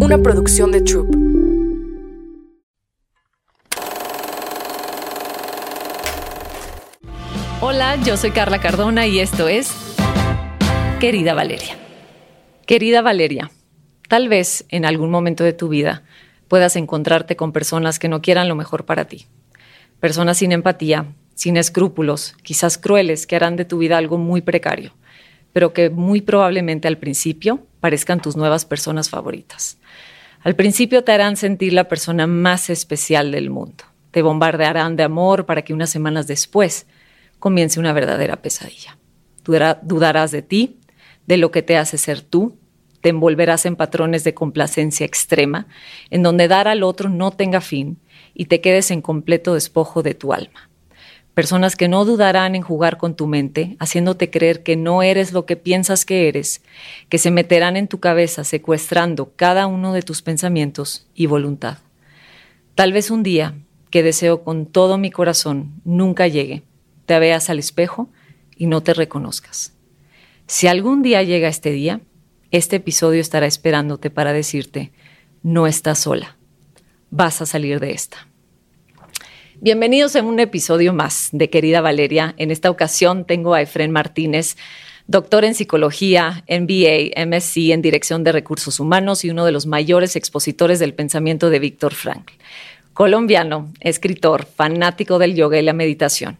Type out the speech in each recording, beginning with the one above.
una producción de Troop. Hola, yo soy Carla Cardona y esto es Querida Valeria. Querida Valeria, tal vez en algún momento de tu vida puedas encontrarte con personas que no quieran lo mejor para ti. Personas sin empatía, sin escrúpulos, quizás crueles, que harán de tu vida algo muy precario, pero que muy probablemente al principio parezcan tus nuevas personas favoritas. Al principio te harán sentir la persona más especial del mundo. Te bombardearán de amor para que unas semanas después comience una verdadera pesadilla. Dudarás de ti, de lo que te hace ser tú, te envolverás en patrones de complacencia extrema, en donde dar al otro no tenga fin y te quedes en completo despojo de tu alma. Personas que no dudarán en jugar con tu mente, haciéndote creer que no eres lo que piensas que eres, que se meterán en tu cabeza secuestrando cada uno de tus pensamientos y voluntad. Tal vez un día, que deseo con todo mi corazón, nunca llegue, te veas al espejo y no te reconozcas. Si algún día llega este día, este episodio estará esperándote para decirte, no estás sola, vas a salir de esta. Bienvenidos a un episodio más de Querida Valeria. En esta ocasión tengo a Efren Martínez, doctor en psicología, MBA, MSc en Dirección de Recursos Humanos y uno de los mayores expositores del pensamiento de Víctor Frankl. Colombiano, escritor, fanático del yoga y la meditación.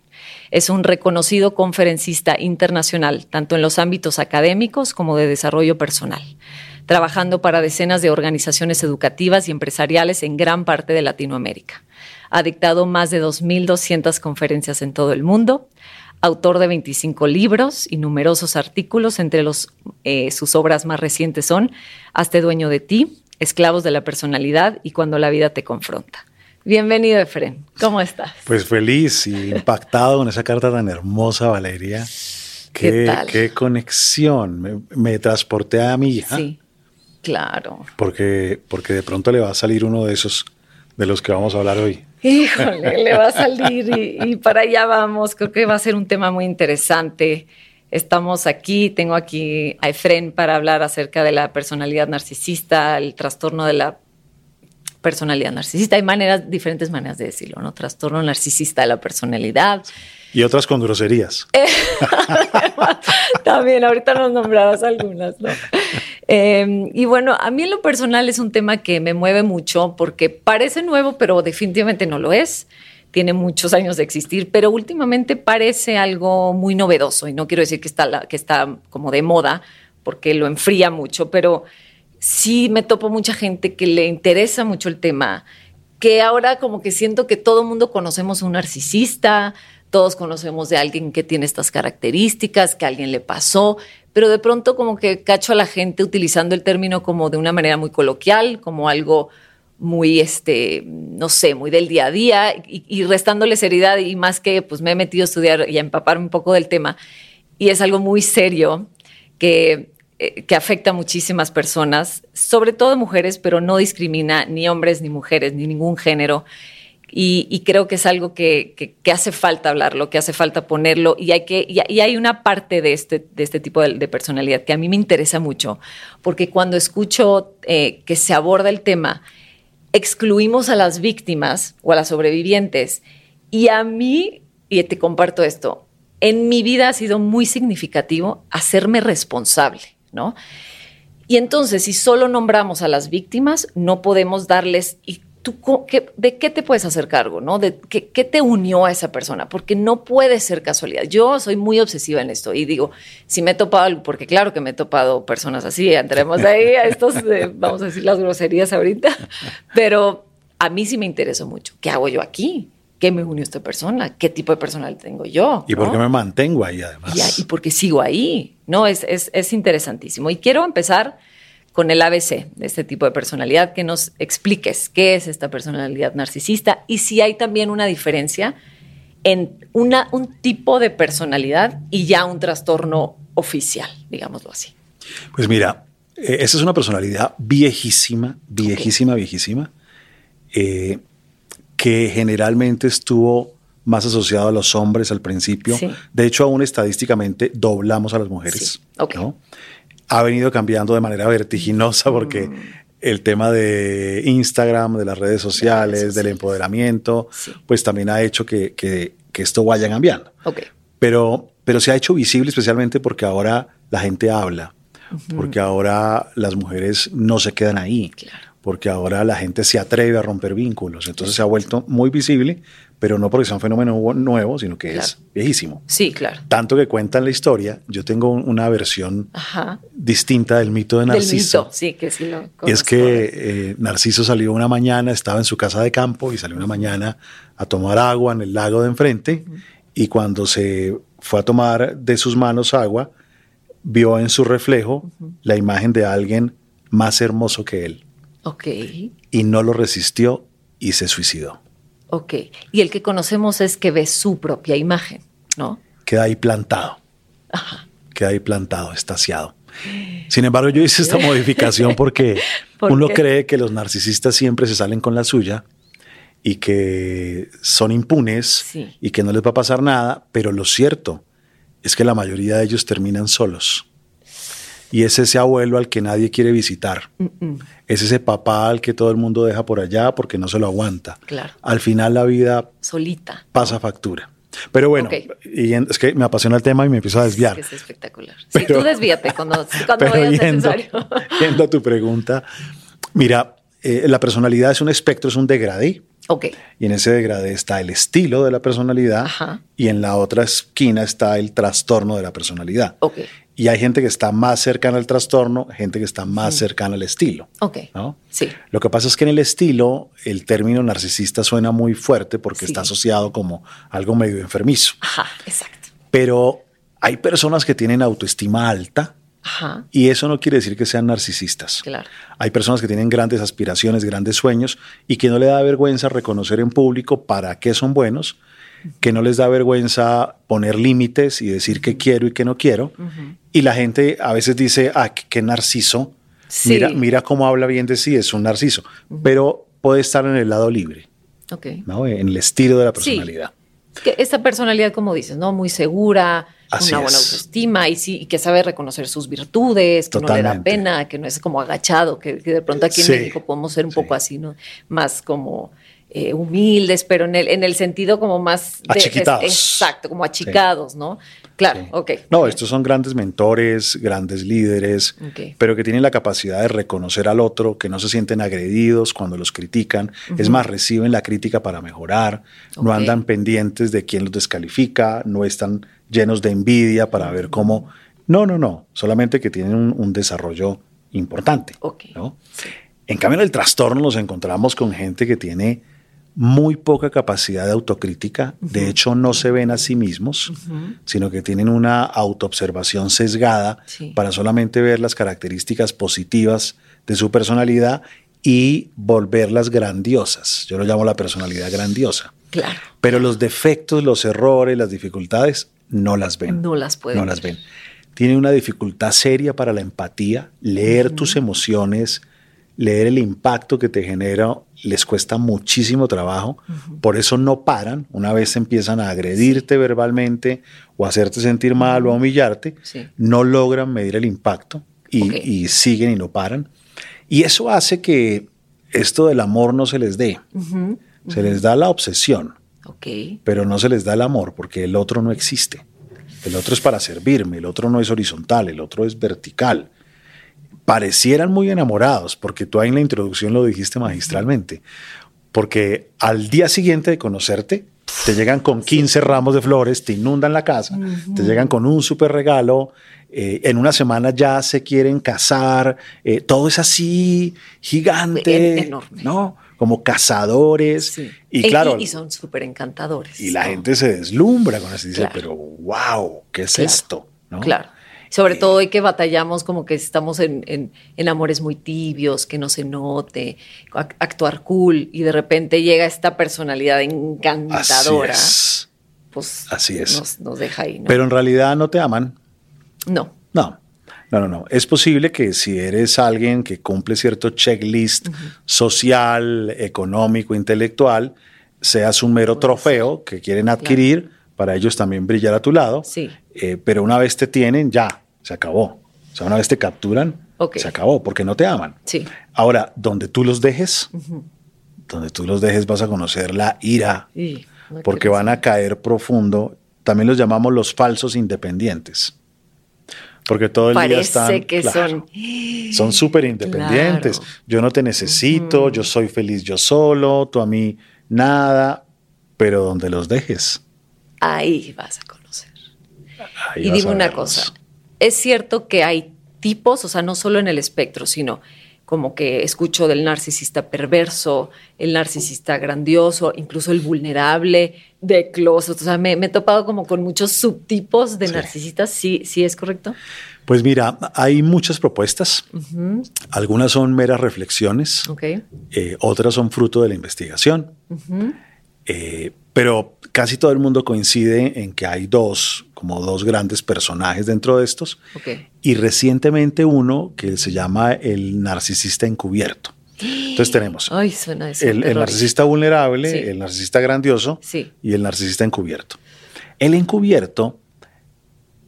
Es un reconocido conferencista internacional, tanto en los ámbitos académicos como de desarrollo personal, trabajando para decenas de organizaciones educativas y empresariales en gran parte de Latinoamérica. Ha dictado más de 2.200 conferencias en todo el mundo, autor de 25 libros y numerosos artículos, entre los, eh, sus obras más recientes son Hazte dueño de ti, Esclavos de la personalidad y Cuando la vida te confronta. Bienvenido, Efren. ¿Cómo estás? Pues feliz y impactado con esa carta tan hermosa, Valeria. ¿Qué, tal? qué conexión. Me, transporté a mi hija. Sí, claro. Porque, porque de pronto le va a salir uno de esos de los que vamos a hablar hoy. Híjole, le va a salir y, para allá vamos. Creo que va a ser un tema muy interesante. Estamos aquí, tengo aquí a Efren para hablar acerca de la personalidad narcisista, el trastorno de la personalidad narcisista. Hay maneras, diferentes maneras de decirlo, ¿no? Trastorno narcisista de la personalidad. Y otras con groserías. También, ahorita nos nombrarás algunas, ¿no? Eh, y bueno, a mí en lo personal es un tema que me mueve mucho porque parece nuevo, pero definitivamente no lo es. Tiene muchos años de existir, pero últimamente parece algo muy novedoso. Y no quiero decir que está, que está como de moda, porque lo enfría mucho, pero sí me topo mucha gente que le interesa mucho el tema, que ahora como que siento que todo mundo conocemos a un narcisista, todos conocemos de alguien que tiene estas características, que a alguien le pasó, pero de pronto como que cacho a la gente utilizando el término como de una manera muy coloquial, como algo muy, este, no sé, muy del día a día y, y restándole seriedad y más que pues me he metido a estudiar y a empaparme un poco del tema y es algo muy serio que eh, que afecta a muchísimas personas, sobre todo mujeres, pero no discrimina ni hombres ni mujeres, ni ningún género. Y, creo que es algo que, hace falta hablarlo, que hace falta ponerlo. Y hay, que, y, hay una parte de este, de este tipo de, personalidad que a mí me interesa mucho, porque cuando escucho eh, que se aborda el tema, excluimos a las víctimas o a las sobrevivientes. Y a mí, y te comparto esto, en mi vida ha sido muy significativo hacerme responsable ¿no? Y entonces, si solo nombramos a las víctimas, no podemos darles, ¿y tú de qué te puedes hacer cargo, no? ¿De qué, te unió a esa persona? Porque no puede ser casualidad. Yo soy muy obsesiva en esto y digo, si me he topado, porque claro que me he topado personas así, entremos ahí a estos, vamos a decir las groserías ahorita, pero a mí sí me interesó mucho. ¿Qué hago yo aquí? ¿Qué me unió esta persona? ¿Qué tipo de personal tengo yo? ¿Y por qué me mantengo ahí además? y porque sigo ahí. No, es, es, interesantísimo. Y quiero empezar con el ABC de este tipo de personalidad, que nos expliques qué es esta personalidad narcisista y si hay también una diferencia en una, un tipo de personalidad y ya un trastorno oficial, digámoslo así. Pues mira, eh, esa es una personalidad viejísima, viejísima, viejísima, eh, que generalmente estuvo más asociado a los hombres al principio. De hecho, aún estadísticamente doblamos a las mujeres. Ha venido cambiando de manera vertiginosa porque mm. el tema de Instagram, de las redes sociales, del empoderamiento, Sí. pues también ha hecho que, que- que esto vaya cambiando. Ok. Pero, pero se ha hecho visible especialmente porque ahora la gente habla, porque ahora las mujeres no se quedan ahí, Claro. porque ahora la gente se atreve a romper vínculos. Entonces se ha vuelto muy visible, pero no porque sea un fenómeno nuevo, sino que es viejísimo. Sí, claro. Tanto que cuentan la historia, yo tengo un- una versión Ajá. distinta del mito de Del Narciso. mito, sí, que sí lo Y es que eh, Narciso salió una mañana, estaba en su casa de campo y salió una mañana a tomar agua en el lago de enfrente y cuando se fue a tomar de sus manos agua, vio en su reflejo la imagen de alguien más hermoso que él Ok, y no lo resistió y se suicidó. Ok. Y el que conocemos es que ve su propia imagen, ¿no? Queda ahí plantado. Queda ahí plantado, estaciado. Sin embargo, yo hice esta modificación porque ¿Por uno qué? cree que los narcisistas siempre se salen con la suya y que son impunes Sí. y que no les va a pasar nada, pero lo cierto es que la mayoría de ellos terminan solos. Y es ese abuelo al que nadie quiere visitar. Mm-mm. Es ese papá al que todo el mundo deja por allá porque no se lo aguanta. Claro. Al final la vida Solita. pasa factura. Pero bueno, Ok. y en- es que me apasiona el tema y me empiezo a desviar. Es que es espectacular. Sí, Pero- tú desvíate cuando, cuando Pero vayas yendo, necesario. yendo a tu pregunta, mira, eh, la personalidad es un espectro, es un degradé. ok, Y en ese degradé está el estilo de la personalidad Ajá. y en la otra esquina está el trastorno de la personalidad. ok, Y hay gente que está más cercana al trastorno, gente que está más cercana al estilo. ok. ¿no? Sí, Lo que pasa es que en el estilo el término narcisista suena muy fuerte porque Sí. está asociado como algo medio enfermizo. ajá, exacto. Pero hay personas que tienen autoestima alta Ajá, y eso no quiere decir que sean narcisistas. claro. Hay personas que tienen grandes aspiraciones, grandes sueños y que no le da vergüenza reconocer en público para qué son buenos, que no les da vergüenza poner límites y decir qué quiero y qué no quiero. Y la gente a veces dice, ah, qué, narciso. Sí. Mira, mira cómo habla bien de sí, es un narciso. Pero puede estar en el lado libre, Ok. ¿no? en el estilo de la Sí. personalidad. Que esta personalidad, como dices, ¿no? Muy segura, Así una buena es. autoestima y sí, y que sabe reconocer sus virtudes, que no le da pena, que no es como agachado, que, que de pronto aquí Sí, en México podemos ser un sí. poco así, ¿no? Más como eh, humildes, pero en el, en el sentido como más... de- Achiquitados. exacto, como achicados, ¿no? Claro, Sí. ok. No, estos son grandes mentores, grandes líderes, pero que tienen la capacidad de reconocer al otro, que no se sienten agredidos cuando los critican. Es más, reciben la crítica para mejorar, no andan pendientes de quién los descalifica, no están llenos de envidia para ver cómo... No, no, no, solamente que tienen un, un desarrollo importante. ¿no? En cambio, en el trastorno nos encontramos con gente que tiene muy poca capacidad de autocrítica, de hecho no se ven a sí mismos, sino que tienen una autoobservación sesgada Sí. para solamente ver las características positivas de su personalidad y volverlas grandiosas. Yo lo llamo la personalidad grandiosa. Claro. Pero los defectos, los errores, las dificultades, no las ven. No las pueden No las ven. Tienen una dificultad seria para la empatía, leer tus emociones, leer el impacto que te genera, les cuesta muchísimo trabajo. Por eso no paran. Una vez empiezan a agredirte verbalmente o a hacerte sentir mal o a humillarte, Sí. no logran medir el impacto y, siguen y no paran. Y eso hace que esto del amor no se les dé. Se les da la obsesión, pero no se les da el amor porque el otro no existe. El otro es para servirme, el otro no es horizontal, el otro es vertical. Parecieran muy enamorados, porque tú ahí en la introducción lo dijiste magistralmente, porque al día siguiente de conocerte, te llegan con 15 ramos de flores, te inundan la casa, te llegan con un súper regalo, eh, en una semana ya se quieren casar, eh, todo es así gigante, En- enorme. ¿no? Como cazadores. Sí. Y claro, y, son súper encantadores. y la ¿no? gente se deslumbra con eso y dice, Claro. pero wow, ¿qué es Claro, esto? ¿No? Claro. Sobre todo hoy que batallamos como que estamos en, en- en amores muy tibios, que no se note, ac- actuar cool y de repente llega esta personalidad Así encantadora, es. pues Así es. Nos, nos deja ahí, ¿no? Pero en realidad no te aman. no, No, no, no, no. Es posible que si eres alguien que cumple cierto checklist social, económico, intelectual, seas un mero trofeo que quieren adquirir para ellos también brillar a tu lado. Sí. Eh, pero una vez te tienen, ya, se acabó. O sea, una vez te capturan. Se acabó, porque no te aman. Sí. Ahora, donde tú los dejes, donde tú los dejes vas a conocer la ira, no porque van a caer profundo. También los llamamos los falsos independientes. Porque todo el día están. que claro, son. son súper independientes. Claro. Yo no te necesito, yo soy feliz yo solo, tú a mí nada, pero donde los dejes. Ahí vas a. ahí y dime una cosa. Es cierto que hay tipos, o sea, no solo en el espectro, sino como que escucho del narcisista perverso, el narcisista grandioso, incluso el vulnerable, de closet. O sea, me, me he topado como con muchos subtipos de Sí. narcisistas. ¿Sí, ¿Sí es correcto? Pues mira, hay muchas propuestas. Algunas son meras reflexiones, Ok. eh, otras son fruto de la investigación. Eh, pero casi todo el mundo coincide en que hay dos, como dos grandes personajes dentro de estos. Y recientemente uno que se llama el narcisista encubierto. Entonces tenemos Ay, suena eso. el, narcisista vulnerable, Sí. el narcisista grandioso Sí. y el narcisista encubierto. El encubierto,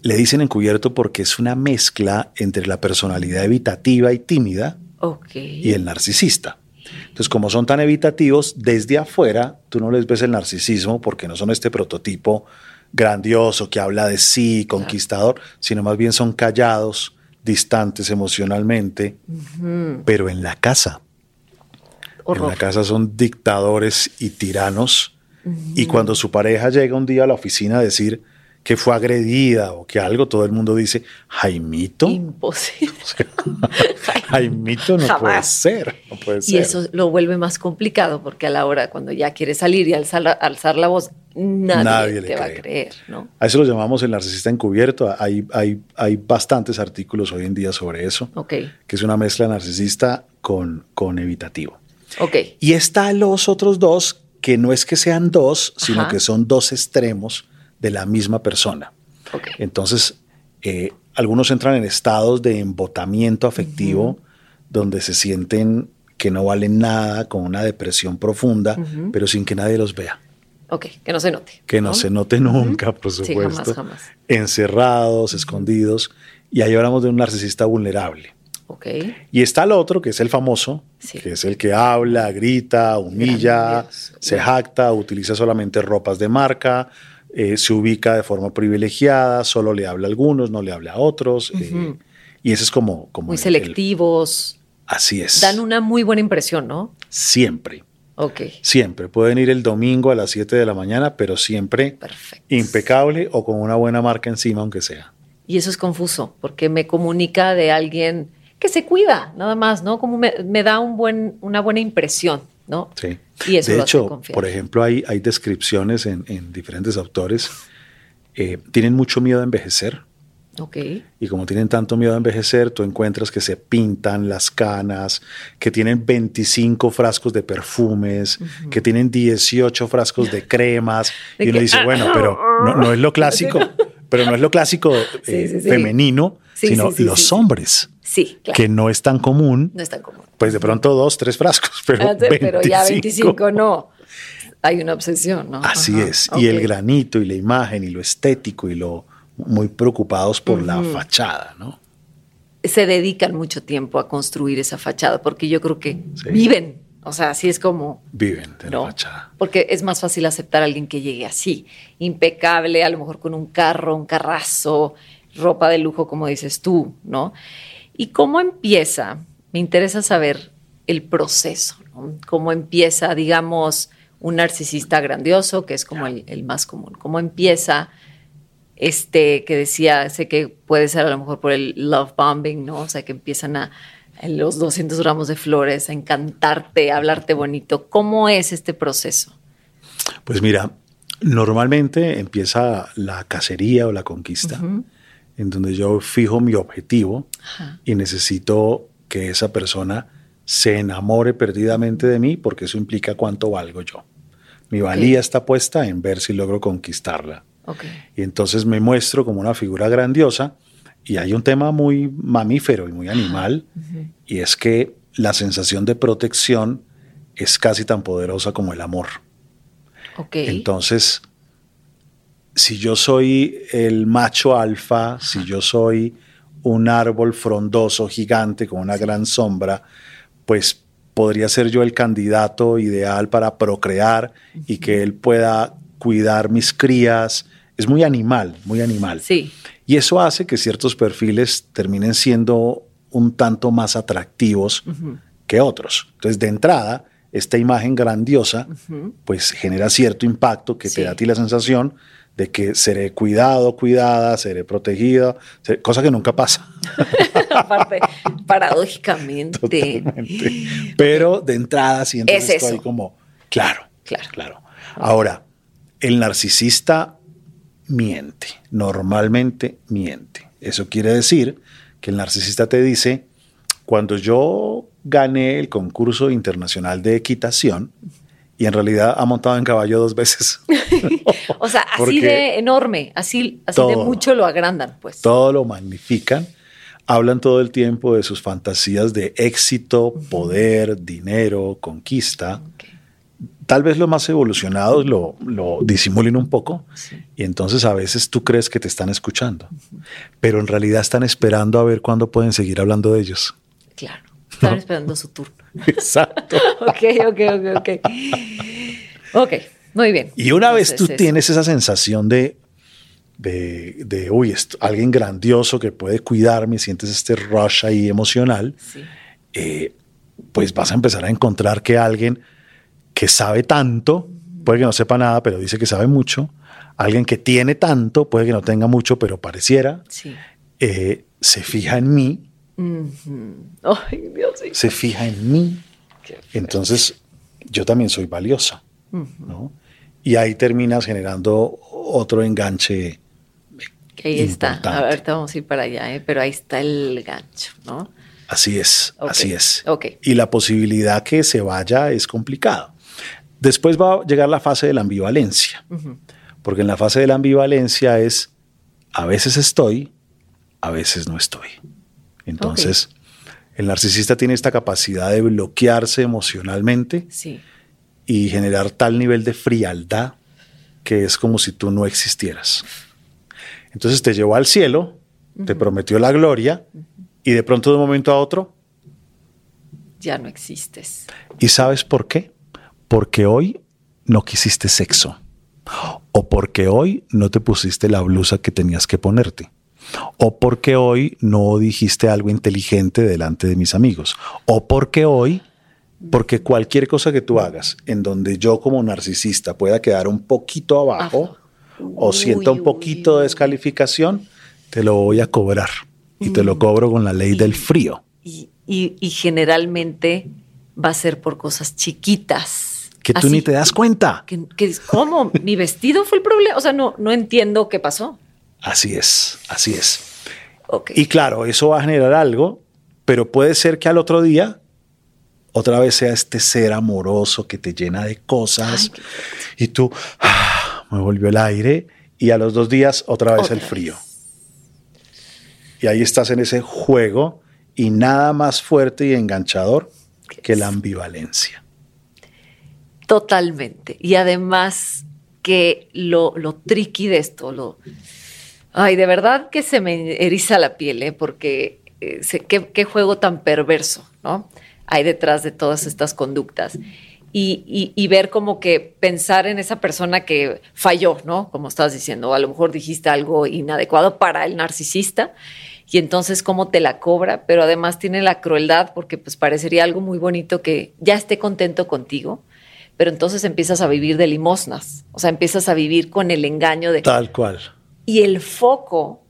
le dicen encubierto porque es una mezcla entre la personalidad evitativa y tímida y el narcisista. Entonces, como son tan evitativos, desde afuera tú no les ves el narcisismo porque no son este prototipo grandioso que habla de sí, conquistador, sino más bien son callados, distantes emocionalmente, pero en la casa. En Horror. la casa son dictadores y tiranos. Y cuando su pareja llega un día a la oficina a decir que fue agredida o que algo, todo el mundo dice, Jaimito. Imposible. Jaimito no puede ser. No puede Y eso lo vuelve más complicado porque a la hora cuando ya quiere salir y alzar la, alzar la voz, nadie, Nadie te le va a cree. creer, ¿no? A eso lo llamamos el narcisista encubierto. Hay, hay, hay bastantes artículos hoy en día sobre eso, Ok, que es una mezcla narcisista con, con evitativo. ok. Y está los otros dos, que no es que sean dos, sino Ajá. que son dos extremos de la misma persona. Entonces, eh, algunos entran en estados de embotamiento afectivo, donde se sienten que no valen nada, con una depresión profunda, pero sin que nadie los vea. Ok, que no se note. Que no, se note nunca, por Sí, supuesto. jamás, jamás. Encerrados, escondidos. Y ahí hablamos de un narcisista vulnerable. Ok, Y está el otro, que es el famoso, Sí. que es el que habla, grita, humilla, se jacta, utiliza solamente ropas de marca, eh, se ubica de forma privilegiada, solo le habla a algunos, no le habla a otros. eh, y ese es como... como muy el- el- selectivos. así es. Dan una muy buena impresión, ¿no? Siempre, Ok, siempre. Pueden ir el domingo a las 7 de la mañana, pero siempre perfecto. impecable o con una buena marca encima, aunque sea. Y eso es confuso porque me comunica de alguien que se cuida, nada más, ¿no? Como me, me da un buen, una buena impresión, ¿no? Sí. Y eso de hecho, por ejemplo, hay, hay descripciones en, en diferentes autores. eh, tienen mucho miedo a envejecer. Ok, Y como tienen tanto miedo a envejecer, tú encuentras que se pintan las canas, que tienen 25 frascos de perfumes, que tienen 18 frascos de cremas. De y uno que- dice, bueno, pero no, no es lo clásico, pero no es lo clásico eh, Sí, sí, sí. femenino, sino los hombres, sí, claro. que no es tan común. no es tan común. Pues de pronto dos, tres frascos, pero, Ah, sí, 25. pero ya 25 no. Hay una obsesión, ¿no? Así Ajá, es. Y el granito y la imagen y lo estético y lo muy preocupados por la fachada, ¿no? Se dedican mucho tiempo a construir esa fachada porque yo creo que viven. O sea, así es como. Viven de ¿no? la fachada. Porque es más fácil aceptar a alguien que llegue así, impecable, a lo mejor con un carro, un carrazo, ropa de lujo, como dices tú, ¿no? ¿Y cómo empieza? Me interesa saber el proceso, ¿no? ¿Cómo empieza, digamos, un narcisista grandioso, que es como el, el más común? ¿Cómo empieza este que decía, sé que puede ser a lo mejor por el love bombing, ¿no? O sea, que empiezan a los 200 gramos de flores, a encantarte, a hablarte bonito. ¿Cómo es este proceso? Pues mira, normalmente empieza la cacería o la conquista, en donde yo fijo mi objetivo y necesito que esa persona se enamore perdidamente de mí, porque eso implica cuánto valgo yo. Mi valía está puesta en ver si logro conquistarla. Y entonces me muestro como una figura grandiosa y hay un tema muy mamífero y muy animal y es que la sensación de protección es casi tan poderosa como el amor. Ok. Entonces, si yo soy el macho alfa, si yo soy un árbol frondoso, gigante, con una gran sombra, pues podría ser yo el candidato ideal para procrear y que él pueda cuidar mis crías. Es muy animal, muy animal. Sí. Y eso hace que ciertos perfiles terminen siendo un tanto más atractivos que otros. Entonces, de entrada, esta imagen grandiosa, pues genera cierto impacto que te da a ti la sensación de que seré cuidado, cuidada, seré protegida, cosa que nunca pasa. Aparte, paradójicamente. Pero de entrada siento es estoy como, claro, claro, claro. Ahora, el narcisista miente, normalmente miente. Eso quiere decir que el narcisista te dice, cuando yo gané el concurso internacional de equitación, y en realidad ha montado en caballo dos veces. o sea, así de enorme, así, así de mucho lo agrandan, pues. Todo lo magnifican. Hablan todo el tiempo de sus fantasías de éxito, poder, dinero, conquista. Tal vez los más evolucionados lo, lo disimulen un poco y entonces a veces tú crees que te están escuchando, pero en realidad están esperando a ver cuándo pueden seguir hablando de ellos. Claro. Están esperando su turno. Exacto. ok, ok, ok, ok. Ok, muy bien. Y una vez tú tienes esa sensación de, de, de uy, alguien grandioso que puede cuidarme, sientes este rush ahí emocional, eh, pues vas a empezar a encontrar que alguien que sabe tanto, puede que no sepa nada, pero dice que sabe mucho, alguien que tiene tanto, puede que no tenga mucho, pero pareciera, eh, se fija en mí se fija en mí. Entonces, yo también soy valiosa. Y ahí terminas generando otro enganche. ahí está. A ver, vamos a ir para allá, ¿eh? pero ahí está el gancho, ¿no? Así es, así es. Y la posibilidad que se vaya es complicado. Después va a llegar la fase de la ambivalencia, porque en la fase de la ambivalencia es a veces estoy, a veces no estoy. Entonces, el narcisista tiene esta capacidad de bloquearse emocionalmente y generar tal nivel de frialdad que es como si tú no existieras. Entonces te llevó al cielo, te prometió la gloria y de pronto de un momento a otro... Ya no existes. ¿Y sabes por qué? Porque hoy no quisiste sexo o porque hoy no te pusiste la blusa que tenías que ponerte o porque hoy no dijiste algo inteligente delante de mis amigos, o porque hoy, porque cualquier cosa que tú hagas en donde yo como narcisista pueda quedar un poquito abajo o sienta un poquito de descalificación, te lo voy a cobrar y te lo cobro con la ley del frío. Y, generalmente va a ser por cosas chiquitas. Que tú ni te das cuenta. Que, ¿Cómo? ¿Mi vestido fue el problema? O sea, no, no entiendo qué pasó. Así es, así es. Y claro, eso va a generar algo, pero puede ser que al otro día otra vez sea este ser amoroso que te llena de cosas y tú ah, me volvió el aire y a los dos días otra vez el frío. Y ahí estás en ese juego y nada más fuerte y enganchador que la ambivalencia. Totalmente. Y además que lo, lo de esto, lo, Ay, de verdad que se me eriza la piel, ¿eh? porque eh, qué, juego tan perverso, ¿no? Hay detrás de todas estas conductas. Y, ver como que pensar en esa persona que falló, ¿no? Como estabas diciendo, a lo mejor dijiste algo inadecuado para el narcisista y entonces cómo te la cobra, pero además tiene la crueldad porque pues parecería algo muy bonito que ya esté contento contigo, pero entonces empiezas a vivir de limosnas, o sea, empiezas a vivir con el engaño de... Tal cual y el foco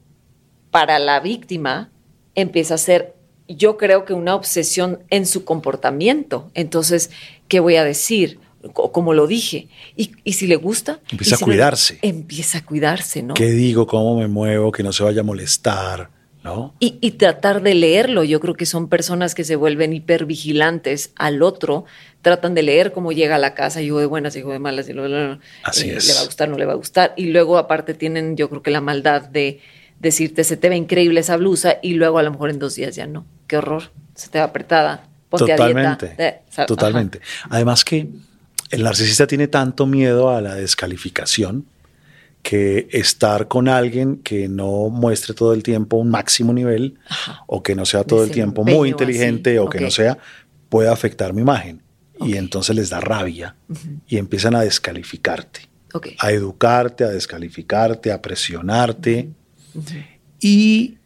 para la víctima empieza a ser, yo creo que una obsesión en su comportamiento. Entonces, ¿qué voy a decir? como lo dije. Y, si le gusta. Empieza a cuidarse. empieza a cuidarse, ¿no? ¿Qué digo? ¿Cómo me muevo? Que no se vaya a molestar. ¿No? Y, y, tratar de leerlo. Yo creo que son personas que se vuelven hipervigilantes al otro tratan de leer cómo llega a la casa, hijo de buenas, hijo de malas, y Así es. le va a gustar, no le va a gustar. Y luego aparte tienen yo creo que la maldad de decirte, se te ve increíble esa blusa y luego a lo mejor en dos días ya no. Qué horror, se te va apretada. totalmente, totalmente. Además que el narcisista tiene tanto miedo a la descalificación que estar con alguien que no muestre todo el tiempo un máximo nivel o que no sea todo el tiempo muy inteligente o que no sea, puede afectar mi imagen. Y entonces les da rabia y empiezan a descalificarte, a educarte, a descalificarte, a presionarte. Y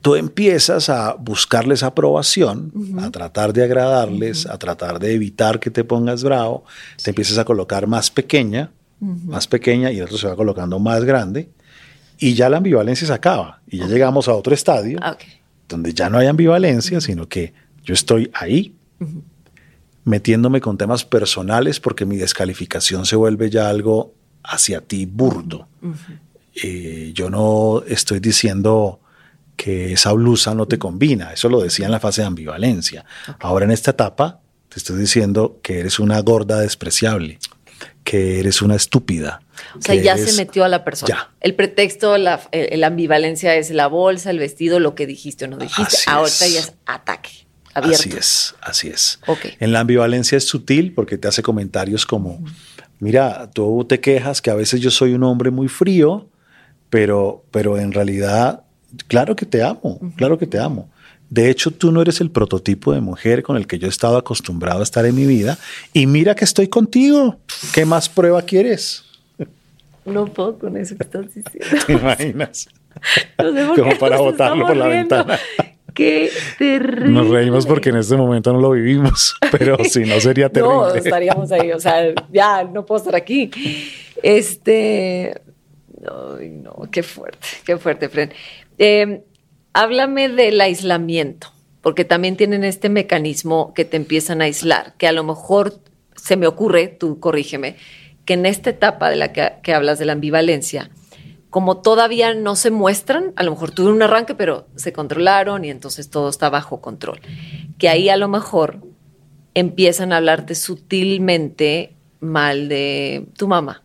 tú empiezas a buscarles aprobación, a tratar de agradarles, a tratar de evitar que te pongas bravo, te empiezas a colocar más pequeña, más pequeña y el otro se va colocando más grande y ya la ambivalencia se acaba y ya llegamos a otro estadio donde ya no hay ambivalencia, sino que yo estoy ahí metiéndome con temas personales porque mi descalificación se vuelve ya algo hacia ti burdo. Eh, yo no estoy diciendo que esa blusa no te combina. Eso lo decía en la fase de ambivalencia. Ahora en esta etapa te estoy diciendo que eres una gorda despreciable, que eres una estúpida. O sea, ya se metió a la persona. El pretexto, la, ambivalencia es la bolsa, el vestido, lo que dijiste o no dijiste. Ahorita ya es ataque. Abierto. Así es, así es. En la ambivalencia es sutil porque te hace comentarios como, mira, tú te quejas que a veces yo soy un hombre muy frío, pero, pero en realidad Claro que te amo, claro que te amo. De hecho, tú no eres el prototipo de mujer con el que yo he estado acostumbrado a estar en mi vida. Y mira que estoy contigo. ¿Qué más prueba quieres? No puedo con eso que estás diciendo. ¿Te imaginas? Como para botarlo por la ventana. Qué terrible. Nos reímos porque en este momento no lo vivimos, pero si no sería terrible. No, estaríamos ahí, o sea, ya no puedo estar aquí. Este, Ay, no, qué fuerte, qué fuerte, Fred. Eh, háblame del aislamiento, porque también tienen este mecanismo que te empiezan a aislar, que a lo mejor se me ocurre, tú corrígeme, que en esta etapa de la que, hablas de la ambivalencia, como todavía no se muestran, a lo mejor tuvieron un arranque, pero se controlaron y entonces todo está bajo control. Que ahí a lo mejor empiezan a hablarte sutilmente mal de tu mamá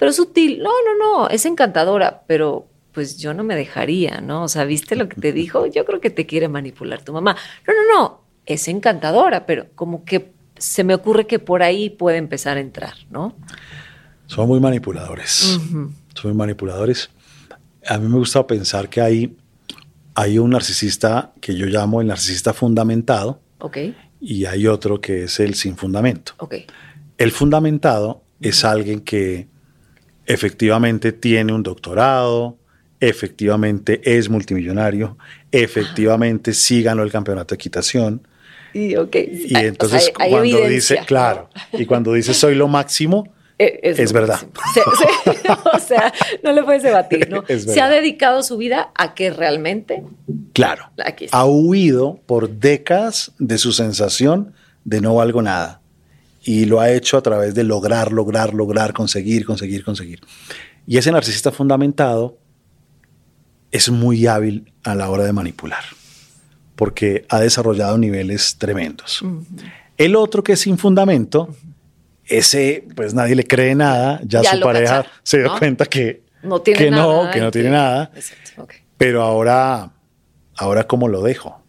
pero sutil. No, no, no, es encantadora, pero pues yo no me dejaría, ¿no? O sea, ¿viste lo que te dijo? Yo creo que te quiere manipular tu mamá. No, no, no, es encantadora, pero como que se me ocurre que por ahí puede empezar a entrar, ¿no? Son muy manipuladores. Son muy manipuladores. A mí me gusta pensar que hay, hay un narcisista que yo llamo el narcisista fundamentado. Ok. Y hay otro que es el sin fundamento. Ok. El fundamentado es alguien que efectivamente tiene un doctorado, efectivamente es multimillonario, efectivamente sí ganó el campeonato de equitación. Y, okay. y entonces cuando dice, claro, y cuando dice soy lo máximo, e, es, verdad. o sea, no le puedes debatir, ¿no? Se ha dedicado su vida a que realmente. Claro. Ha huido por décadas de su sensación de no valgo nada y lo ha hecho a través de lograr, lograr, lograr, conseguir, conseguir, conseguir. Y ese narcisista fundamentado es muy hábil a la hora de manipular, porque ha desarrollado niveles tremendos. El otro que es sin fundamento, ese pues nadie le cree nada, ya, su pareja se dio cuenta que no tiene que nada, no, que no tiene nada. Pero ahora, ahora cómo lo dejo,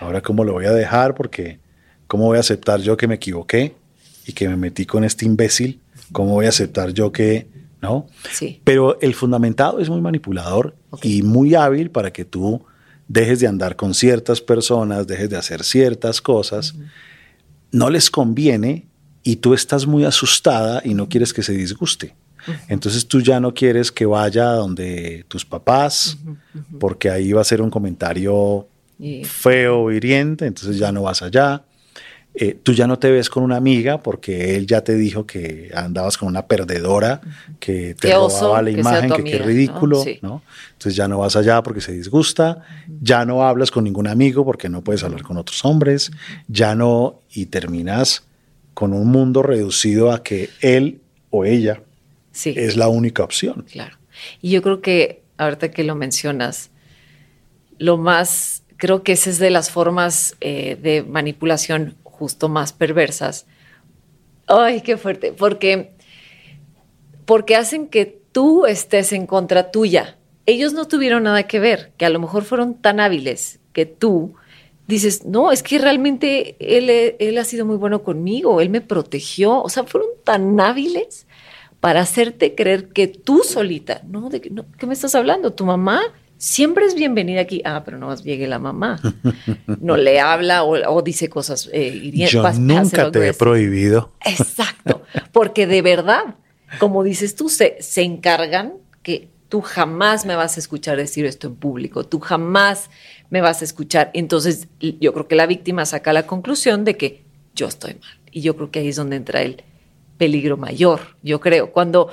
ahora cómo lo voy a dejar, porque cómo voy a aceptar yo que me equivoqué, y que me metí con este imbécil, ¿cómo voy a aceptar yo que no? Sí. Pero el fundamentado es muy manipulador y muy hábil para que tú dejes de andar con ciertas personas, dejes de hacer ciertas cosas. No les conviene y tú estás muy asustada y no quieres que se disguste. Entonces tú ya no quieres que vaya donde tus papás, porque ahí va a ser un comentario feo, hiriente, entonces ya no vas allá. Eh, tú ya no te ves con una amiga porque él ya te dijo que andabas con una perdedora, que te robaba la imagen, que qué ridículo, ¿no? Entonces ya no vas allá porque se disgusta, ya no hablas con ningún amigo porque no puedes hablar con otros hombres, ya no, y terminas con un mundo reducido a que él o ella es la única opción. Claro. Y yo creo que ahorita que lo mencionas, lo más, creo que esa es de las formas eh, de manipulación justo más perversas. Ay, qué fuerte, porque, porque hacen que tú estés en contra tuya. Ellos no tuvieron nada que ver, que a lo mejor fueron tan hábiles que tú dices, no, es que realmente él, él ha sido muy bueno conmigo, él me protegió, o sea, fueron tan hábiles para hacerte creer que tú solita, no, ¿de no, ¿qué me estás hablando? Tu mamá siempre es bienvenida aquí. Ah, pero no más llegue la mamá. No le habla o, dice cosas eh. Yo nunca te he prohibido. Exacto, porque de verdad, como dices tú, se, se encargan que tú jamás me vas a escuchar decir esto en público, tú jamás me vas a escuchar. Entonces, yo creo que la víctima saca la conclusión de que yo estoy mal. Y yo creo que ahí es donde entra el peligro mayor, yo creo. Cuando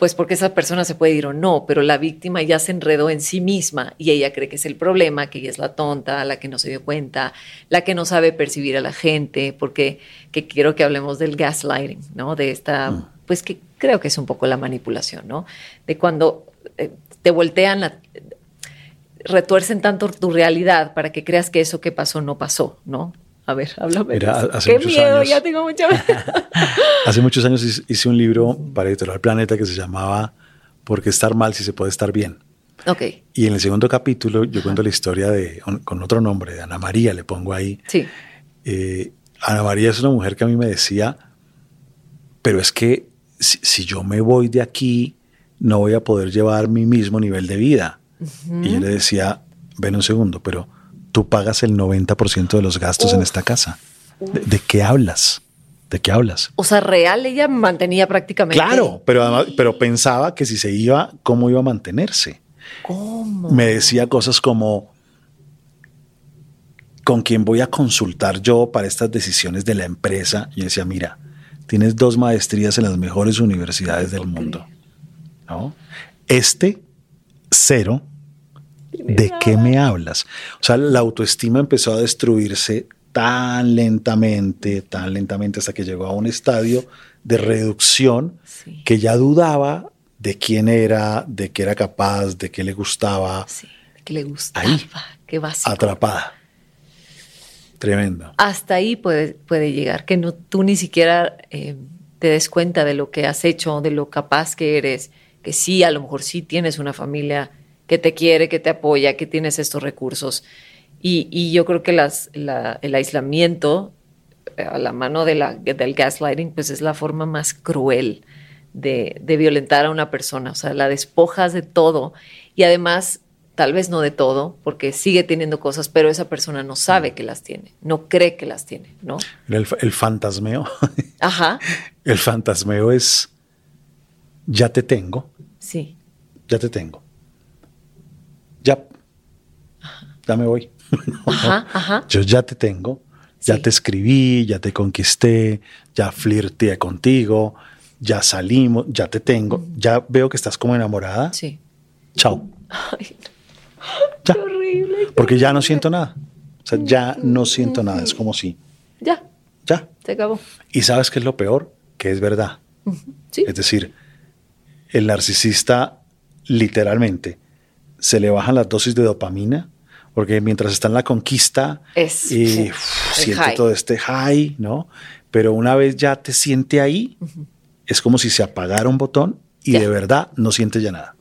pues porque esa persona se puede ir o no, pero la víctima ya se enredó en sí misma y ella cree que es el problema, que ella es la tonta, la que no se dio cuenta, la que no sabe percibir a la gente, porque que quiero que hablemos del gaslighting, ¿no? De esta, mm. pues que creo que es un poco la manipulación, ¿no? De cuando eh, te voltean, la, retuercen tanto tu realidad para que creas que eso que pasó no pasó, ¿no? A ver, háblame. Qué miedo, ya tengo mucha Hace muchos años hice un libro para Editorial Planeta que se llamaba ¿Por qué estar mal si se puede estar bien? Ok. Y en el segundo capítulo yo cuento la historia de, con otro nombre, de Ana María, le pongo ahí. Sí. Eh, Ana María es una mujer que a mí me decía, pero es que si, yo me voy de aquí, no voy a poder llevar mi mismo nivel de vida. Y yo le decía, ven un segundo, pero tú pagas el 90% de los gastos en esta casa. ¿De, qué hablas? ¿De qué hablas? O sea, real ella mantenía prácticamente. Claro, pero, además, pero pensaba que si se iba, ¿cómo iba a mantenerse? ¿Cómo? Me decía cosas como, ¿con quién voy a consultar yo para estas decisiones de la empresa? Y decía, mira, tienes dos maestrías en las mejores universidades del mundo. ¿No? Este, cero, ¿De qué me hablas? O sea, la autoestima empezó a destruirse tan lentamente, tan lentamente hasta que llegó a un estadio de reducción que ya dudaba de quién era, de qué era capaz, de qué le gustaba. Sí, de qué le gustaba. Ahí, qué básico. Atrapada. Tremendo. Hasta ahí puede, puede llegar, que no, tú ni siquiera eh, te des cuenta de lo que has hecho, de lo capaz que eres, que sí, a lo mejor sí tienes una familia que te quiere, que te apoya, que tienes estos recursos. Y, yo creo que las, el aislamiento eh, a la mano de la, del gaslighting, pues es la forma más cruel de, violentar a una persona. O sea, la despojas de todo y además, tal vez no de todo, porque sigue teniendo cosas, pero esa persona no sabe que las tiene, no cree que las tiene, ¿no? El, el fantasmeo. Ajá. El fantasmeo es, ya te tengo. Sí. Ya te tengo ya, ya me voy. Yo ya te tengo, ya te escribí, ya te conquisté, ya flirteé contigo, ya salimos, ya te tengo, ya veo que estás como enamorada. Sí. Chao. Qué horrible. Porque ya no siento nada. O sea, ya no siento nada. Es como si. Ya. Ya. Se acabó. Y sabes qué es lo peor? Que es verdad. Sí. Es decir, el narcisista literalmente se le bajan las dosis de dopamina, porque mientras está en la conquista, es, eh, siente todo este high, ¿no? Pero una vez ya te siente ahí, es como si se apagara un botón y de verdad no siente ya nada.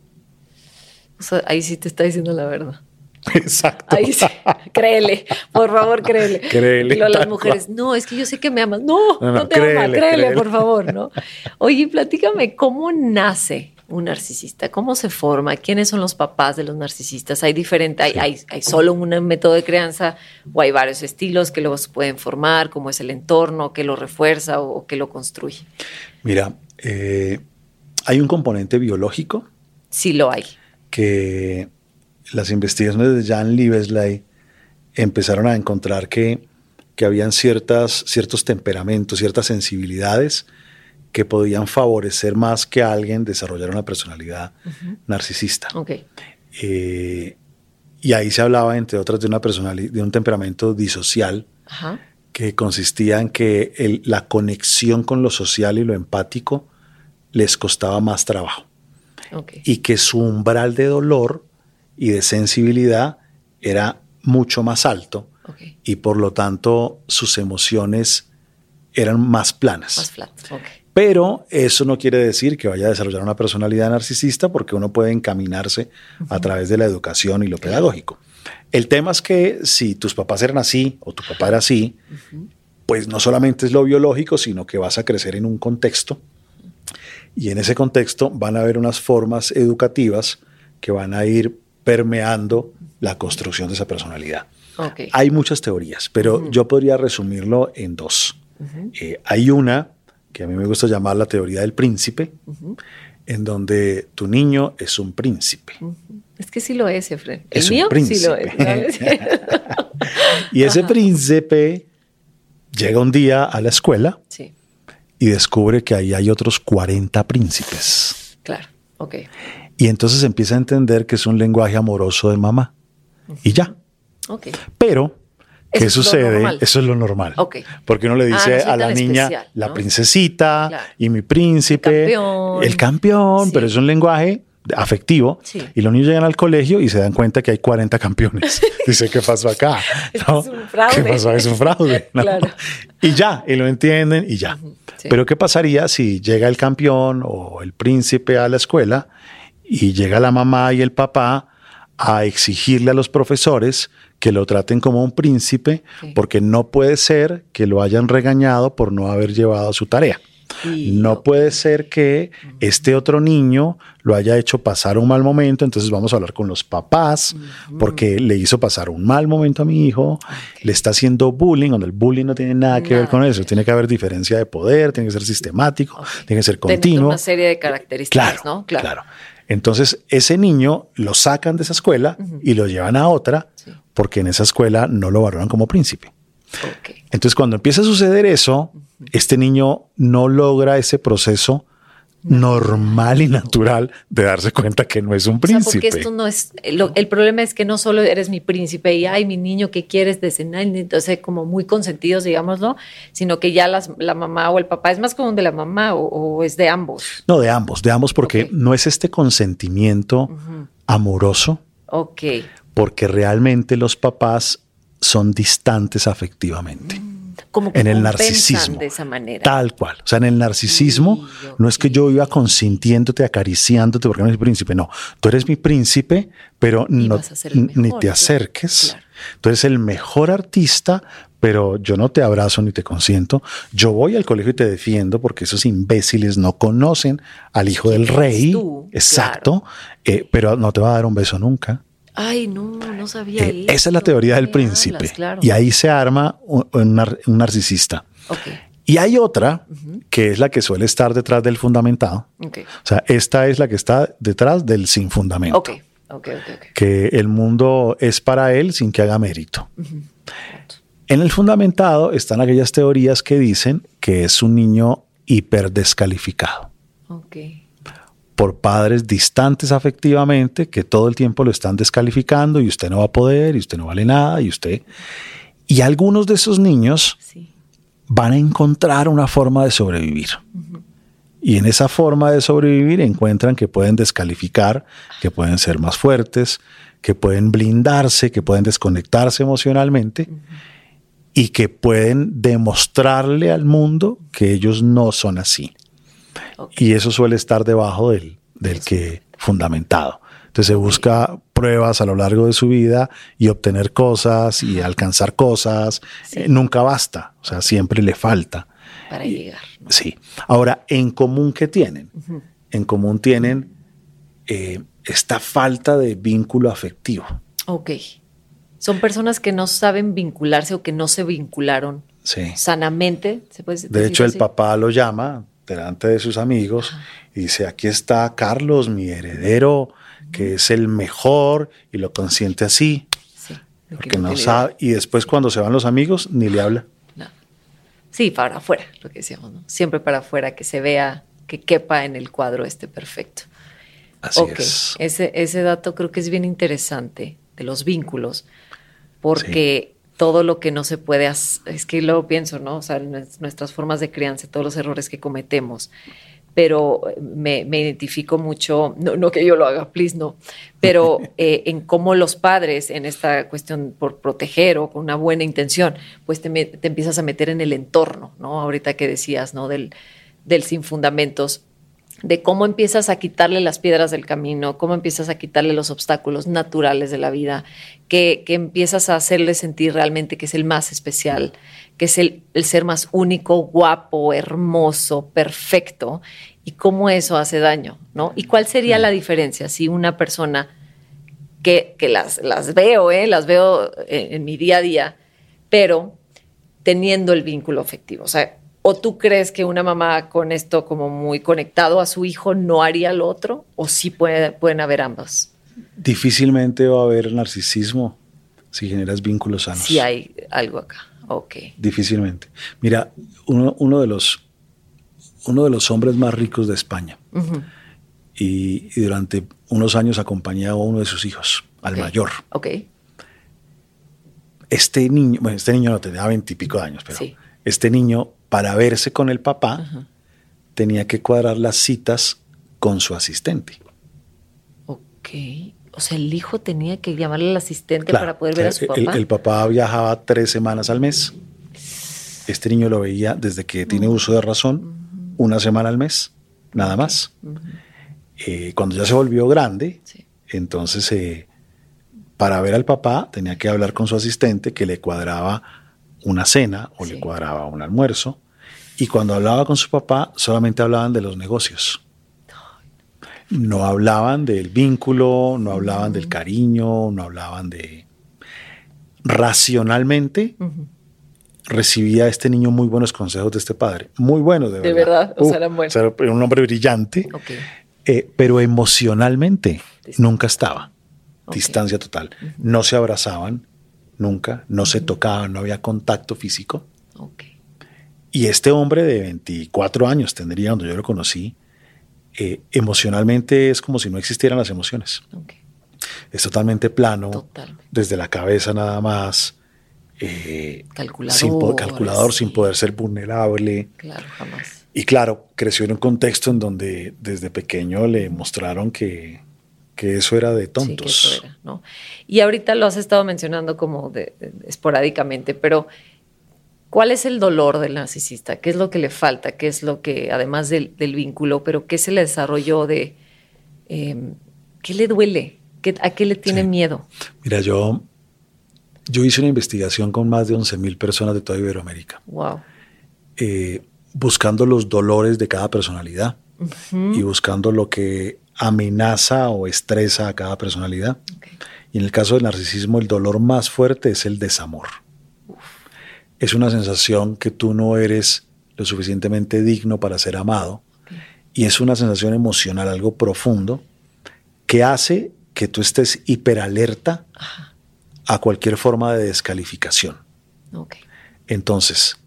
O sea, ahí sí te está diciendo la verdad. Exacto. Ahí sí. créele, por favor, créele. Créele. Y las mujeres, no, es que yo sé que me amas. No, no, te créele, créele, por favor, ¿no? Oye, platícame, ¿cómo nace un narcisista? ¿Cómo se forma? ¿Quiénes son los papás de los narcisistas? ¿Hay diferente, hay, hay, solo un método de crianza o hay varios estilos que los pueden formar? ¿Cómo es el entorno que lo refuerza o, que lo construye? Mira, eh, hay un componente biológico. Sí lo hay. Que las investigaciones de Jan Libesley empezaron a encontrar que, que habían ciertas, ciertos temperamentos, ciertas sensibilidades que podían favorecer más que alguien desarrollar una personalidad narcisista. Eh, y ahí se hablaba, entre otras, de una de un temperamento disocial, que consistía en que la conexión con lo social y lo empático les costaba más trabajo. Y que su umbral de dolor y de sensibilidad era mucho más alto. Y por lo tanto sus emociones eran más planas. Más flat. Pero eso no quiere decir que vaya a desarrollar una personalidad narcisista porque uno puede encaminarse a través de la educación y lo pedagógico. El tema es que si tus papás eran así o tu papá era así, pues no solamente es lo biológico, sino que vas a crecer en un contexto Y en ese contexto van a haber unas formas educativas que van a ir permeando la construcción de esa personalidad. Hay muchas teorías, pero yo podría resumirlo en dos. Eh, hay una que a mí me gusta llamar la teoría del príncipe, en donde tu niño es un príncipe. Es que sí lo es, Efren. El Es un mío sí príncipe. lo es. Y ese príncipe llega un día a la escuela sí, y descubre que ahí hay otros 40 príncipes. claro. Ok. Y entonces empieza a entender que es un lenguaje amoroso de mamá. Y ya. Ok. Pero, ¿qué Eso sucede? Eso es lo normal. Ok. Porque uno le Ah, dice no a la niña especial, la ¿no? princesita Claro. y mi príncipe, El campeón. el campeón, Sí. pero es un lenguaje afectivo. Sí. Y los niños llegan al colegio y se dan cuenta que hay 40 campeones. Dice, ¿qué pasó acá? Esto es un fraude. ¿Qué pasó? Es un fraude. ¿no? Claro. Y ya, y lo entienden y ya. sí. Pero ¿qué pasaría si llega el campeón o el príncipe a la escuela y llega la mamá y el papá a exigirle a los profesores que lo traten como un príncipe Sí. porque no puede ser que lo hayan regañado por no haber llevado su tarea. Y- No puede ser que este otro niño lo haya hecho pasar un mal momento, entonces vamos a hablar con los papás porque le hizo pasar un mal momento a mi hijo, le está haciendo bullying, cuando el bullying no tiene nada que ver con eso, tiene que haber diferencia de poder, tiene que ser sistemático, tiene que ser Teniendo continuo. una serie de características, Claro, ¿no? claro. Entonces, ese niño lo sacan de esa escuela y lo llevan a otra Sí. porque en esa escuela no lo valoran como príncipe. Entonces, cuando empieza a suceder eso, este niño no logra ese proceso normal y natural de darse cuenta que no es un O sea, príncipe. porque esto no es. lo- el problema es que no solo eres mi príncipe y ay, mi niño, ¿qué quieres de cenar? Entonces, como muy consentidos, digámoslo, sino que ya las- la mamá o el papá es más común de la mamá o, o es de ambos. No, de ambos, de ambos, porque no es este consentimiento amoroso, Ok. porque realmente los papás son distantes afectivamente. Como que en el narcisismo. De esa manera. Tal cual. O sea, en el narcisismo Sí, no es que yo iba consintiéndote, acariciándote porque no eres mi príncipe. No, tú eres mi príncipe, pero Y no, ni te acerques. claro. Tú eres el mejor artista, pero yo no te abrazo ni te consiento. Yo voy al colegio y te defiendo porque esos imbéciles no conocen al hijo del rey. tú, Exacto. eh, pero no te va a dar un beso nunca. Ay, no, no sabía Eh, eso. esa es la teoría del ¿Qué príncipe. hablas? Claro. Y ahí se arma un, un nar- un narcisista. Y hay otra que es la que suele estar detrás del fundamentado. Ok. O sea, esta es la que está detrás del sin fundamento. Ok. Ok. Ok. ok. Que el mundo es para él sin que haga mérito. En el fundamentado están aquellas teorías que dicen que es un niño hiperdescalificado Ok. Por padres distantes afectivamente que todo el tiempo lo están descalificando y usted no va a poder y usted no vale nada y usted... Y algunos de esos niños Sí. van a encontrar una forma de sobrevivir. Y en esa forma de sobrevivir encuentran que pueden descalificar, que pueden ser más fuertes, que pueden blindarse, que pueden desconectarse emocionalmente y que pueden demostrarle al mundo que ellos no son así. Y eso suele estar debajo del, del que fundamentado. Entonces se busca pruebas a lo largo de su vida y obtener cosas y alcanzar cosas. Sí. Eh, nunca basta, o sea, siempre le falta. Para llegar. ¿no? Sí. Ahora, en común, ¿qué tienen? En común tienen eh, esta falta de vínculo afectivo. Ok. Son personas que no saben vincularse o que no se vincularon Sí. sanamente. ¿se puede De hecho, el papá lo llama delante de sus amigos y dice, aquí está Carlos, mi heredero, que es el mejor, y lo consiente así, Sí, lo que porque no sabe. Y después cuando se van los amigos, ni le habla. No. Sí, para afuera, lo que decíamos, ¿no? Siempre para afuera, que se vea, que quepa en el cuadro este perfecto. Así es. Ese, ese dato creo que es bien interesante de los vínculos, porque todo lo que no se puede hacer, es que luego pienso, ¿no? O sea, nues- nuestras formas de crianza, todos los errores que cometemos, pero me, me identifico mucho, no, no que yo lo haga, please, no, pero eh, en cómo los padres en esta cuestión por proteger o con una buena intención, pues te, te empiezas a meter en el entorno, ¿no? Ahorita que decías, ¿no? Del, del sin fundamentos de cómo empiezas a quitarle las piedras del camino, cómo empiezas a quitarle los obstáculos naturales de la vida, que, empiezas a hacerle sentir realmente que es el más especial, que es el, ser más único, guapo, hermoso, perfecto, y cómo eso hace daño, ¿no? ¿Y cuál sería la diferencia si una persona que, las, las, veo, ¿eh? las veo en, en mi día a día, pero teniendo el vínculo afectivo? O sea, ¿O tú crees que una mamá con esto como muy conectado a su hijo no haría lo otro? ¿O sí pueden haber ambas? Difícilmente va a haber narcisismo si generas vínculos sanos. Sí hay algo acá, ok. Difícilmente. Mira, uno, de, los, uno de los hombres más ricos de España y, durante unos años acompañaba a uno de sus hijos, al mayor. Ok. Este niño, bueno, este niño no tenía veintipico de años, pero este niño para verse con el papá, tenía que cuadrar las citas con su asistente. Ok. O sea, el hijo tenía que llamarle al asistente para poder ver a su papá. El, papá viajaba tres semanas al mes. Este niño lo veía desde que tiene uso de razón, una semana al mes, nada más. Eh, cuando ya se volvió grande, entonces eh, para ver al papá tenía que hablar con su asistente que le cuadraba una cena o le cuadraba un almuerzo. Y cuando hablaba con su papá, solamente hablaban de los negocios. No hablaban del vínculo, no hablaban del cariño, no hablaban de... Racionalmente, recibía este niño muy buenos consejos de este padre. Muy buenos, de, verdad. De verdad, o sea, eran buenos. Un hombre brillante, eh, pero emocionalmente nunca estaba. Distancia total. No se abrazaban, nunca, no se tocaban, no había contacto físico. Y este hombre de 24 años tendría, cuando yo lo conocí, eh, emocionalmente es como si no existieran las emociones. Es totalmente plano, desde la cabeza nada más. Eh, calculador, sin, calculador sin poder ser vulnerable. Claro, jamás. Y claro, creció en un contexto en donde desde pequeño le mostraron que, que eso era de tontos. ¿no? Y ahorita lo has estado mencionando como de, esporádicamente, pero ¿cuál es el dolor del narcisista? ¿Qué es lo que le falta? ¿Qué es lo que, además del, vínculo, pero qué se le desarrolló de... Em, ¿Qué le duele? ¿A qué le tiene miedo? Mira, yo, yo hice una investigación con más de 11 mil personas de toda Iberoamérica. Wow. Eh, buscando los dolores de cada personalidad y buscando lo que amenaza o estresa a cada personalidad. Y en el caso del narcisismo, el dolor más fuerte es el desamor. Es una sensación que tú no eres lo suficientemente digno para ser amado. Y es una sensación emocional, algo profundo, que hace que tú estés hiperalerta a cualquier forma de descalificación. Entonces,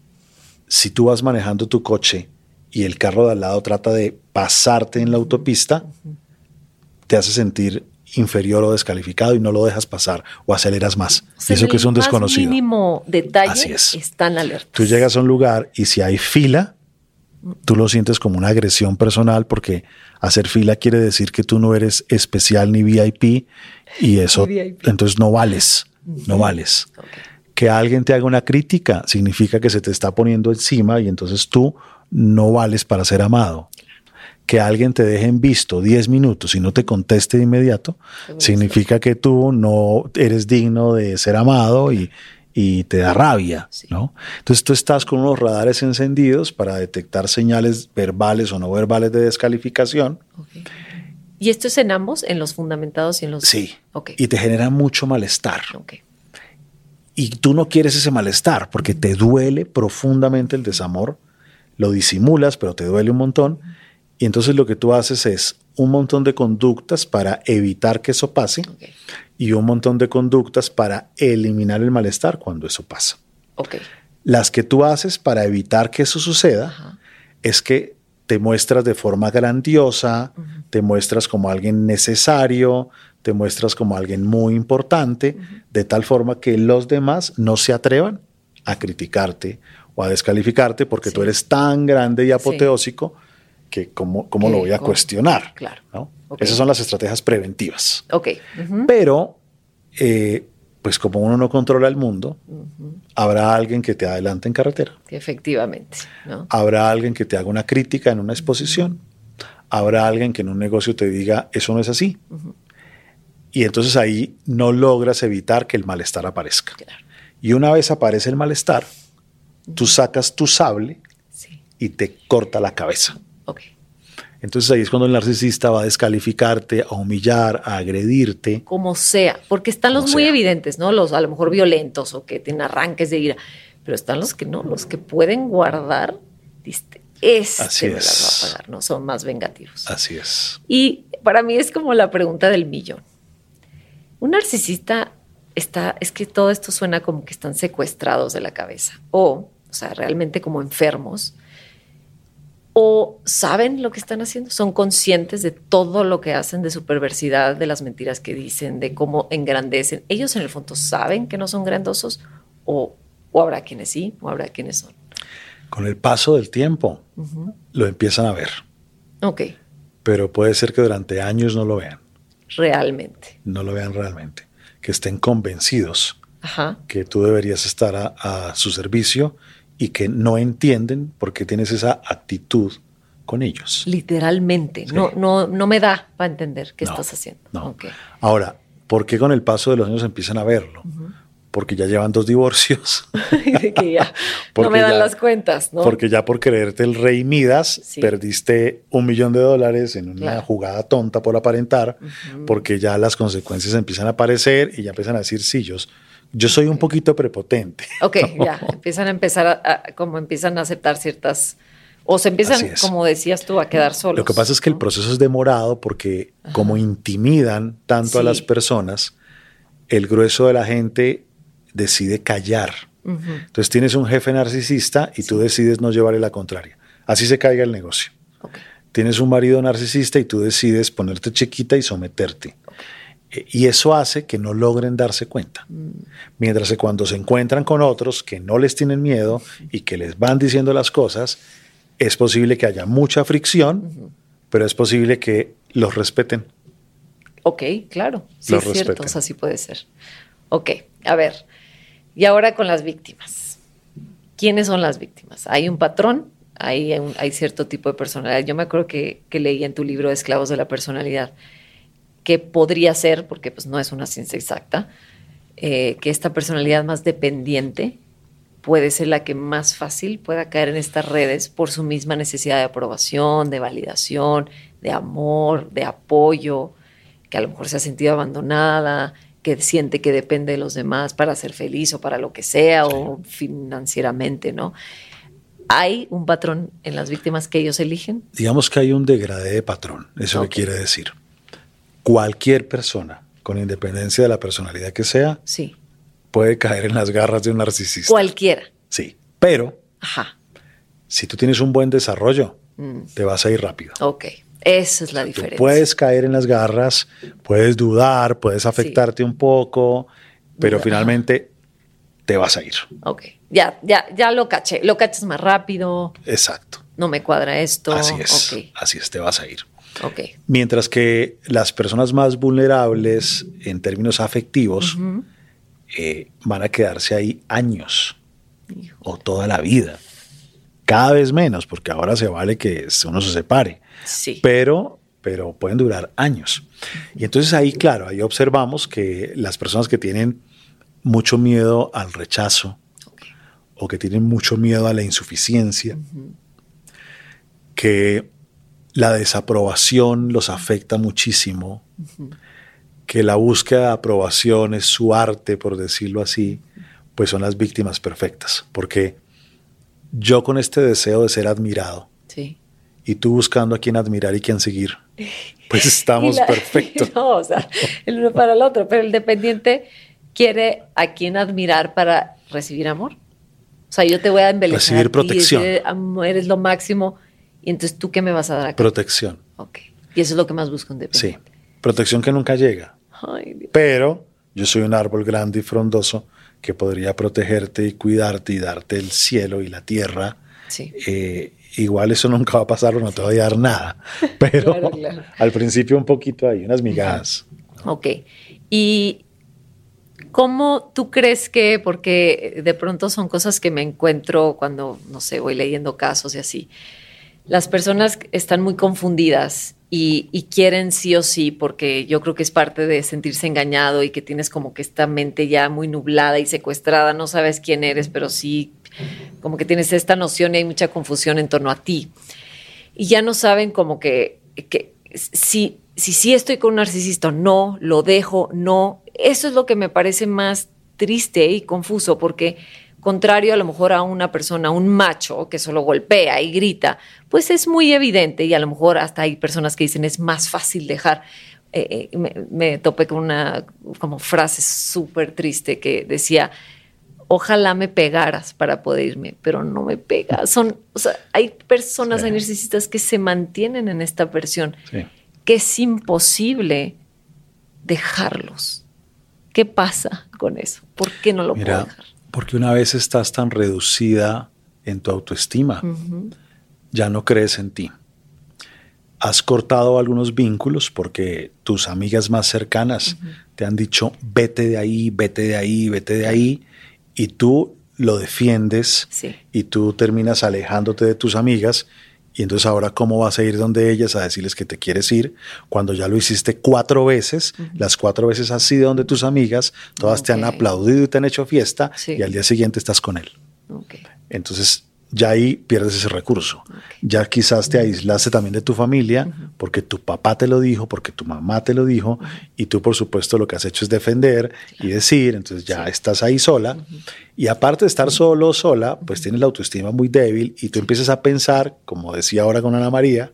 si tú vas manejando tu coche y el carro de al lado trata de pasarte en la autopista, te hace sentir inferior o descalificado y no lo dejas pasar o aceleras más. eso que es un desconocido. mínimo detalle Así es. están alertas. Tú llegas a un lugar y si hay fila, tú lo sientes como una agresión personal porque hacer fila quiere decir que tú no eres especial ni VIP y eso entonces no vales, no vales. Que alguien te haga una crítica significa que se te está poniendo encima y entonces tú no vales para ser amado que alguien te deje en visto 10 minutos y no te conteste de inmediato, significa que tú no eres digno de ser amado y, te da rabia, ¿no? Entonces tú estás con unos radares encendidos para detectar señales verbales o no verbales de descalificación. ¿Y esto es en ambos, en los fundamentados y en los... Sí. Y te genera mucho malestar. Y tú no quieres ese malestar porque te duele profundamente el desamor, lo disimulas, pero te duele un montón y entonces lo que tú haces es un montón de conductas para evitar que eso pase y un montón de conductas para eliminar el malestar cuando eso pasa. Las que tú haces para evitar que eso suceda es que te muestras de forma grandiosa, te muestras como alguien necesario, te muestras como alguien muy importante, de tal forma que los demás no se atrevan a criticarte o a descalificarte porque tú eres tan grande y apoteósico que cómo, cómo lo voy a cuestionar. Claro. Esas son las estrategias preventivas. Ok. Pero, eh, pues como uno no controla el mundo, habrá alguien que te adelante en carretera. Efectivamente. Habrá alguien que te haga una crítica en una exposición. habrá alguien que en un negocio te diga, eso no es así. Y entonces ahí no logras evitar que el malestar aparezca. Y una vez aparece el malestar, tú sacas tu sable y te corta la cabeza. Entonces ahí es cuando el narcisista va a descalificarte, a humillar, a agredirte. Como sea, porque están los muy evidentes, ¿no? Los a lo mejor violentos o que tienen arranques de ira, pero están los que no, los que pueden guardar, este me las va a pagar, no son más vengativos. Así es. Y para mí es como la pregunta del millón. Un narcisista está, es que todo esto suena como que están secuestrados de la cabeza o, o sea, realmente como enfermos o saben lo que están haciendo, son conscientes de todo lo que hacen, de su perversidad, de las mentiras que dicen, de cómo engrandecen. Ellos en el fondo saben que no son grandosos o, habrá quienes sí, o habrá quienes son. Con el paso del tiempo lo empiezan a ver. Ok. Pero puede ser que durante años no lo vean. Realmente. No lo vean realmente. Que estén convencidos que tú deberías estar a su servicio y que no entienden por qué tienes esa actitud con ellos. Literalmente, no, no, no me da para entender qué estás haciendo. No. Ahora, ¿por qué con el paso de los años empiezan a verlo? Porque ya llevan dos divorcios. que ya no me dan las cuentas, ¿no? Porque ya por creerte el rey Midas, perdiste un millón de dólares en una jugada tonta por aparentar, porque ya las consecuencias empiezan a aparecer y ya empiezan a decir, sí, yo, soy un poquito prepotente. Ok, ya, empiezan a empezar a, como empiezan a aceptar ciertas, o se empiezan, como decías tú, a quedar solos. Lo que pasa es que el proceso es demorado porque como intimidan tanto a las personas, el grueso de la gente decide callar. Entonces tienes un jefe narcisista y tú decides no llevarle la contraria. Así se caiga el negocio. Tienes un marido narcisista y tú decides ponerte chiquita y someterte. Y eso hace que no logren darse cuenta. Mientras que cuando se encuentran con otros que no les tienen miedo y que les van diciendo las cosas, es posible que haya mucha fricción, pero es posible que los respeten. Ok, claro. Sí, es cierto, así puede ser. Ok, a ver. Y ahora con las víctimas. ¿Quiénes son las víctimas? Hay un patrón, hay, hay cierto tipo de personalidad. Yo me acuerdo que, que leí en tu libro Esclavos de la Personalidad que podría ser, porque pues no es una ciencia exacta, eh, que esta personalidad más dependiente puede ser la que más fácil pueda caer en estas redes por su misma necesidad de aprobación, de validación, de amor, de apoyo, que a lo mejor se ha sentido abandonada, que siente que depende de los demás para ser feliz o para lo que sea o financieramente, ¿no? ¿Hay un patrón en las víctimas que ellos eligen? Digamos que hay un degradé de patrón, eso okay. quiere decir cualquier persona, con independencia de la personalidad que sea, sí. puede caer en las garras de un narcisista. Cualquiera. Sí, pero Ajá. si tú tienes un buen desarrollo, mm. te vas a ir rápido. Ok, esa es la diferencia. puedes caer en las garras, puedes dudar, puedes afectarte un poco, pero finalmente te vas a ir. Ok, ya, ya, ya lo caché, lo cachas más rápido. Exacto. No me cuadra esto. Así es, así es, te vas a ir. Okay. Mientras que las personas más vulnerables en términos afectivos eh, van a quedarse ahí años o toda la vida. Cada vez menos, porque ahora se vale que uno se separe. Sí. Pero, pero pueden durar años. Y entonces ahí, claro, ahí observamos que las personas que tienen mucho miedo al rechazo o que tienen mucho miedo a la insuficiencia, que la desaprobación los afecta muchísimo, que la búsqueda de aprobación es su arte, por decirlo así, pues son las víctimas perfectas, porque yo con este deseo de ser admirado y tú buscando a quién admirar y quién seguir, pues estamos perfectos. No, o sea, el uno para el otro, pero el dependiente quiere a quién admirar para recibir amor. O sea, yo te voy a embellecer. Recibir protección. eres lo máximo y entonces, ¿tú qué me vas a dar aquí? Protección. Ok. Y eso es lo que más busco en dependiente. Sí. Protección que nunca llega. Ay, Dios. Pero yo soy un árbol grande y frondoso que podría protegerte y cuidarte y darte el cielo y la tierra. Sí. Eh, igual eso nunca va a pasar, no te voy a dar nada. Pero claro, claro. al principio un poquito hay unas migajas. Ok. Y ¿Cómo tú crees que, porque de pronto son cosas que me encuentro cuando, no sé, voy leyendo casos y así, Las personas están muy confundidas y, quieren sí o sí, porque yo creo que es parte de sentirse engañado y que tienes como que esta mente ya muy nublada y secuestrada, no sabes quién eres, pero sí como que tienes esta noción y hay mucha confusión en torno a ti. Y ya no saben como que, que si, si sí estoy con un narcisista, no, lo dejo, no. Eso es lo que me parece más triste y confuso, porque contrario a lo mejor a una persona, un macho que solo golpea y grita, pues es muy evidente y a lo mejor hasta hay personas que dicen es más fácil dejar. Eh, eh, me, me, topé con una como frase súper triste que decía, ojalá me pegaras para poder irme, pero no me pegas. Son, o sea, hay personas, sí. hay narcisistas que se mantienen en esta versión, sí. que es imposible dejarlos. ¿Qué pasa con eso? ¿Por qué no lo Mira, puedo dejar? Porque una vez estás tan reducida en tu autoestima, uh -huh. ya no crees en ti. Has cortado algunos vínculos porque tus amigas más cercanas uh -huh. te han dicho, vete de ahí, vete de ahí, vete de ahí y tú lo defiendes sí. y tú terminas alejándote de tus amigas y entonces ahora cómo vas a ir donde ellas a decirles que te quieres ir cuando ya lo hiciste cuatro veces, uh -huh. las cuatro veces has ido donde tus amigas, todas okay. te han aplaudido y te han hecho fiesta sí. y al día siguiente estás con él. Okay. Entonces ya ahí pierdes ese recurso. Okay. Ya quizás te aislaste también de tu familia uh -huh. porque tu papá te lo dijo, porque tu mamá te lo dijo uh -huh. y tú por supuesto lo que has hecho es defender claro. y decir, entonces ya sí. estás ahí sola uh -huh. y aparte de estar solo o sola, pues tienes la autoestima muy débil y tú empiezas a pensar, como decía ahora con Ana María,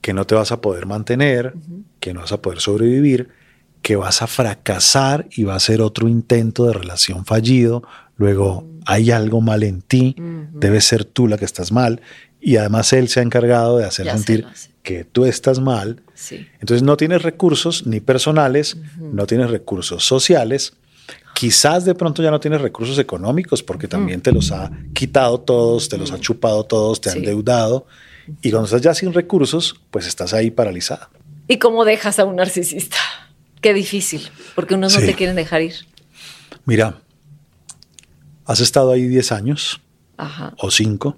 que no te vas a poder mantener, que no vas a poder sobrevivir, que vas a fracasar y va a ser otro intento de relación fallido, luego hay algo mal en ti, uh -huh. debes ser tú la que estás mal, y además él se ha encargado de hacer ya sentir que tú estás mal. Sí. Entonces no tienes recursos ni personales, uh -huh. no tienes recursos sociales, quizás de pronto ya no tienes recursos económicos porque uh -huh. también te los ha quitado todos, te los ha chupado todos, te sí. han endeudado, y cuando estás ya sin recursos, pues estás ahí paralizada. ¿Y cómo dejas a un narcisista? Qué difícil, porque unos no te quieren dejar ir. Mira, has estado ahí 10 años Ajá. o 5,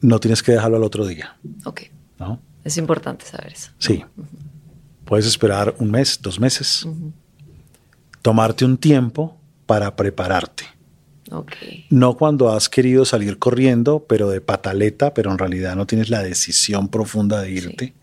no tienes que dejarlo al otro día. Ok. ¿no? Es importante saber eso. Sí. Uh -huh. Puedes esperar un mes, dos meses, uh -huh. tomarte un tiempo para prepararte. Okay. No cuando has querido salir corriendo, pero de pataleta, pero en realidad no tienes la decisión profunda de irte, sí.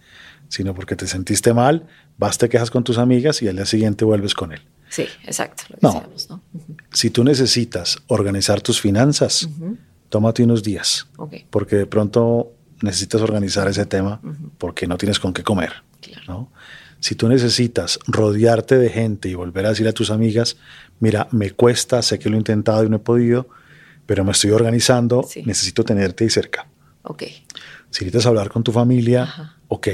sino porque te sentiste mal, vas, te quejas con tus amigas y al día siguiente vuelves con él. Sí, exacto. no. Decíamos, ¿no? Uh -huh. Si tú necesitas organizar tus finanzas, uh -huh. tómate unos días. Okay. Porque de pronto necesitas organizar ese tema uh -huh. porque no tienes con qué comer. Claro. ¿no? Si tú necesitas rodearte de gente y volver a decir a tus amigas, mira, me cuesta, sé que lo he intentado y no he podido, pero me estoy organizando, sí. necesito tenerte ahí cerca. Okay. Si necesitas hablar con tu familia, Ajá. ok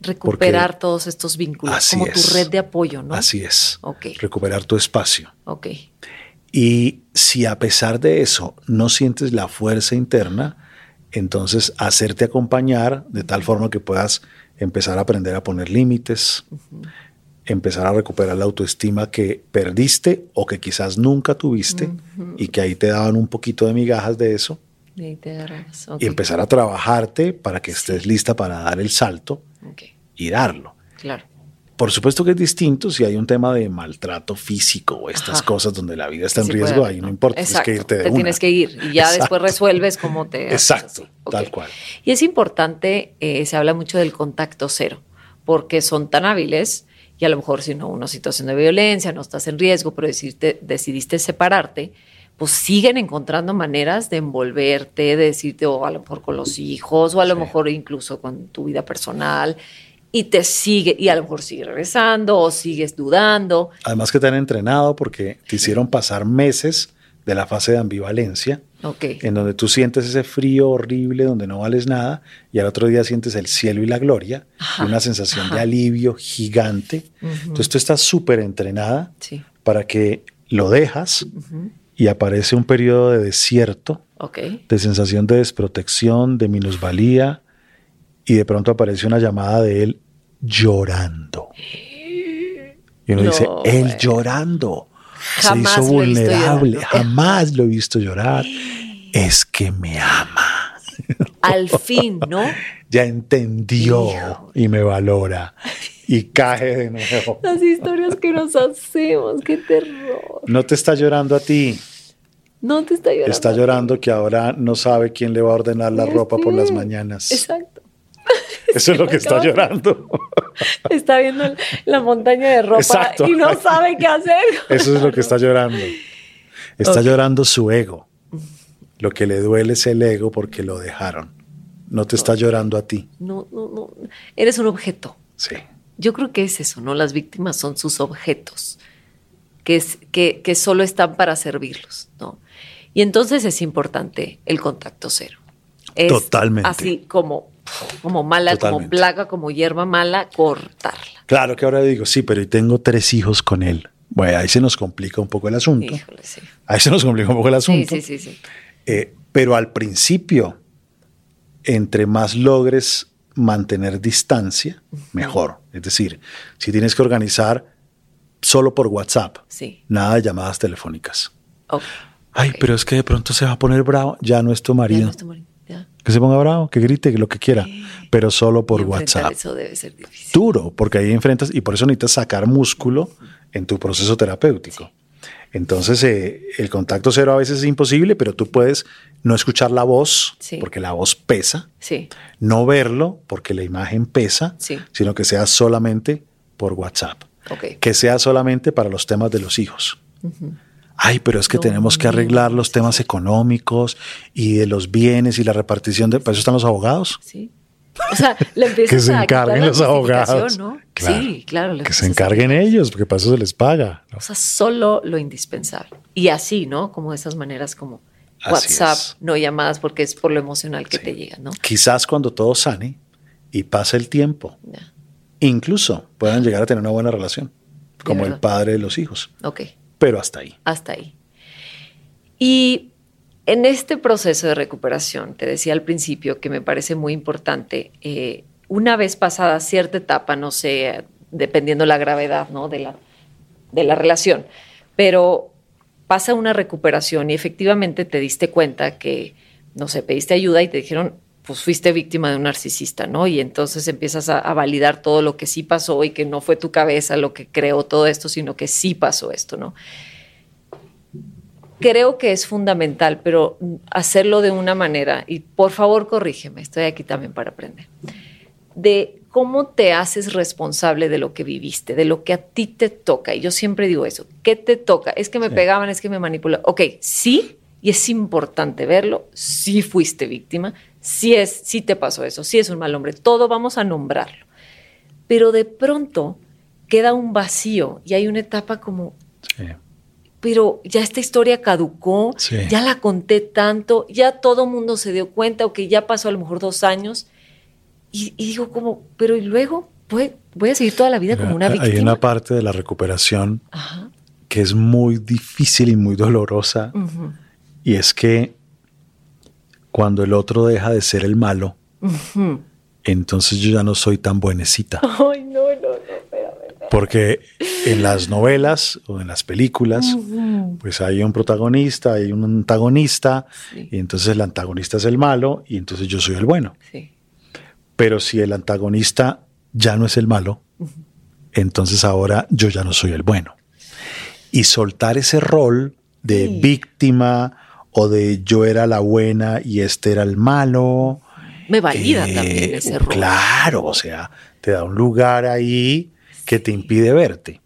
recuperar Porque todos estos vínculos, como es. tu red de apoyo, ¿no? Así es. Okay. Recuperar tu espacio. Ok. Y si a pesar de eso no sientes la fuerza interna, entonces hacerte acompañar de tal forma que puedas empezar a aprender a poner límites, uh -huh. empezar a recuperar la autoestima que perdiste o que quizás nunca tuviste uh -huh. y que ahí te daban un poquito de migajas de eso. Y, te. Okay. y empezar a trabajarte para que estés sí. lista para dar el salto okay. y darlo. Claro. Por supuesto que es distinto si hay un tema de maltrato físico o estas Ajá. cosas donde la vida está en riesgo, ahí no importa, Exacto. tienes que irte de te una. tienes que ir y ya Exacto. después resuelves cómo te... Exacto, okay. tal cual. Y es importante, eh, se habla mucho del contacto cero, porque son tan hábiles y a lo mejor si no una situación de violencia, no estás en riesgo, pero decidiste, decidiste separarte, pues siguen encontrando maneras de envolverte, de decirte, o a lo mejor con los hijos, o a lo sí. mejor incluso con tu vida personal, y te sigue, y a lo mejor sigue regresando, o sigues dudando. Además que te han entrenado porque te hicieron pasar meses de la fase de ambivalencia, okay. en donde tú sientes ese frío horrible, donde no vales nada, y al otro día sientes el cielo y la gloria, Ajá. y una sensación Ajá. de alivio gigante. Uh -huh. Entonces tú estás súper entrenada sí. para que lo dejas, uh -huh y aparece un periodo de desierto, okay. de sensación de desprotección, de minusvalía, y de pronto aparece una llamada de él llorando. Y uno no, dice, él llorando. Jamás se hizo vulnerable, jamás lo he visto llorar. Es que me ama. Al fin, ¿no? Ya entendió y me valora. Y cae de nuevo. Las historias que nos hacemos, qué terror. No te está llorando a ti. No te está llorando. Está llorando que ahora no sabe quién le va a ordenar la ropa por las mañanas. Exacto. Eso es lo que está llorando. Está viendo la montaña de ropa y no sabe qué hacer. Eso es lo que está llorando. Está llorando su ego. Lo que le duele es el ego porque lo dejaron. No te está llorando a ti. No, no, no. Eres un objeto. Sí. Yo creo que es eso, ¿no? Las víctimas son sus objetos, que, es, que, que solo están para servirlos, ¿no? Y entonces es importante el contacto cero. Totalmente. Así como, como mala, como plaga, como hierba mala, cortarla. Claro que ahora digo, sí, pero tengo tres hijos con él. Bueno, ahí se nos complica un poco el asunto. Híjole, sí. Ahí se nos complica un poco el asunto. Sí, sí, sí. sí. Eh, pero al principio, entre más logres mantener distancia, mejor. Es decir, si tienes que organizar solo por WhatsApp, nada de llamadas telefónicas. Ay, pero es que de pronto se va a poner bravo, ya no es tu marido. Que se ponga bravo, que grite, que lo que quiera, pero solo por WhatsApp. Eso debe ser difícil. Duro, porque ahí enfrentas y por eso necesitas sacar músculo en tu proceso terapéutico. Entonces, eh, el contacto cero a veces es imposible, pero tú puedes no escuchar la voz, porque la voz pesa, sí. no verlo, porque la imagen pesa, sino que sea solamente por WhatsApp. Que sea solamente para los temas de los hijos. Ay, pero es que tenemos que arreglar los temas económicos y de los bienes y la repartición de... ¿Para eso están los abogados? Sí. O sea, le que se encarguen los abogados. ¿no? sí, claro. Que se encarguen ellos, porque para eso se les paga. O sea, solo lo indispensable. Y así, ¿no? Como de esas maneras como WhatsApp, no llamadas, porque es por lo emocional que te llega, ¿no? Quizás cuando todo sane y pase el tiempo, incluso puedan llegar a tener una buena relación, como el padre de los hijos. Ok. Pero hasta ahí. Hasta ahí. Y en este proceso de recuperación, te decía al principio que me parece muy importante, eh, una vez pasada cierta etapa, no sé, dependiendo la gravedad ¿no? de, la, de la relación, pero pasa una recuperación y efectivamente te diste cuenta que, no sé, pediste ayuda y te dijeron, pues fuiste víctima de un narcisista, ¿no? Y entonces empiezas a, validar todo lo que sí pasó y que no fue tu cabeza lo que creó todo esto, sino que sí pasó esto, ¿no? creo que es fundamental, pero hacerlo de una manera, y por favor corrígeme, estoy aquí también para aprender, de cómo te haces responsable de lo que viviste, de lo que a ti te toca. Y yo siempre digo eso, ¿qué te toca? Es que me pegaban, es que me manipulaban. Ok, sí, y es importante verlo, sí fuiste víctima, sí, es, sí te pasó eso, sí es un mal hombre, todo vamos a nombrarlo. Pero de pronto queda un vacío y hay una etapa como pero ya esta historia caducó, ya la conté tanto, ya todo mundo se dio cuenta o que ya pasó a lo mejor dos años. Y, digo como, pero ¿y luego? ¿Voy, voy a seguir toda la vida como una víctima. Hay una parte de la recuperación que es muy difícil y muy dolorosa. Y es que cuando el otro deja de ser el malo, entonces yo ya no soy tan buenecita. Ay, no, no, no. Porque en las novelas o en las películas, pues hay un protagonista, hay un antagonista, y entonces el antagonista es el malo y entonces yo soy el bueno. Pero si el antagonista ya no es el malo, entonces ahora yo ya no soy el bueno. Y soltar ese rol de víctima o de yo era la buena y este era el malo. Me valida eh, también ese rol. Claro, o sea, te da un lugar ahí que te impide verte.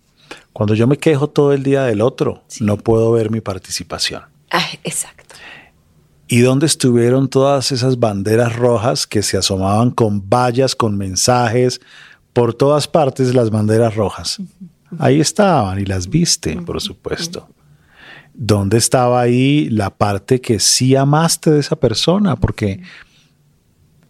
Cuando yo me quejo todo el día del otro, no puedo ver mi participación. Ah, exacto. ¿Y dónde estuvieron todas esas banderas rojas que se asomaban con vallas, con mensajes, por todas partes las banderas rojas? Ahí estaban y las viste, por supuesto. ¿Dónde estaba ahí la parte que sí amaste de esa persona? Porque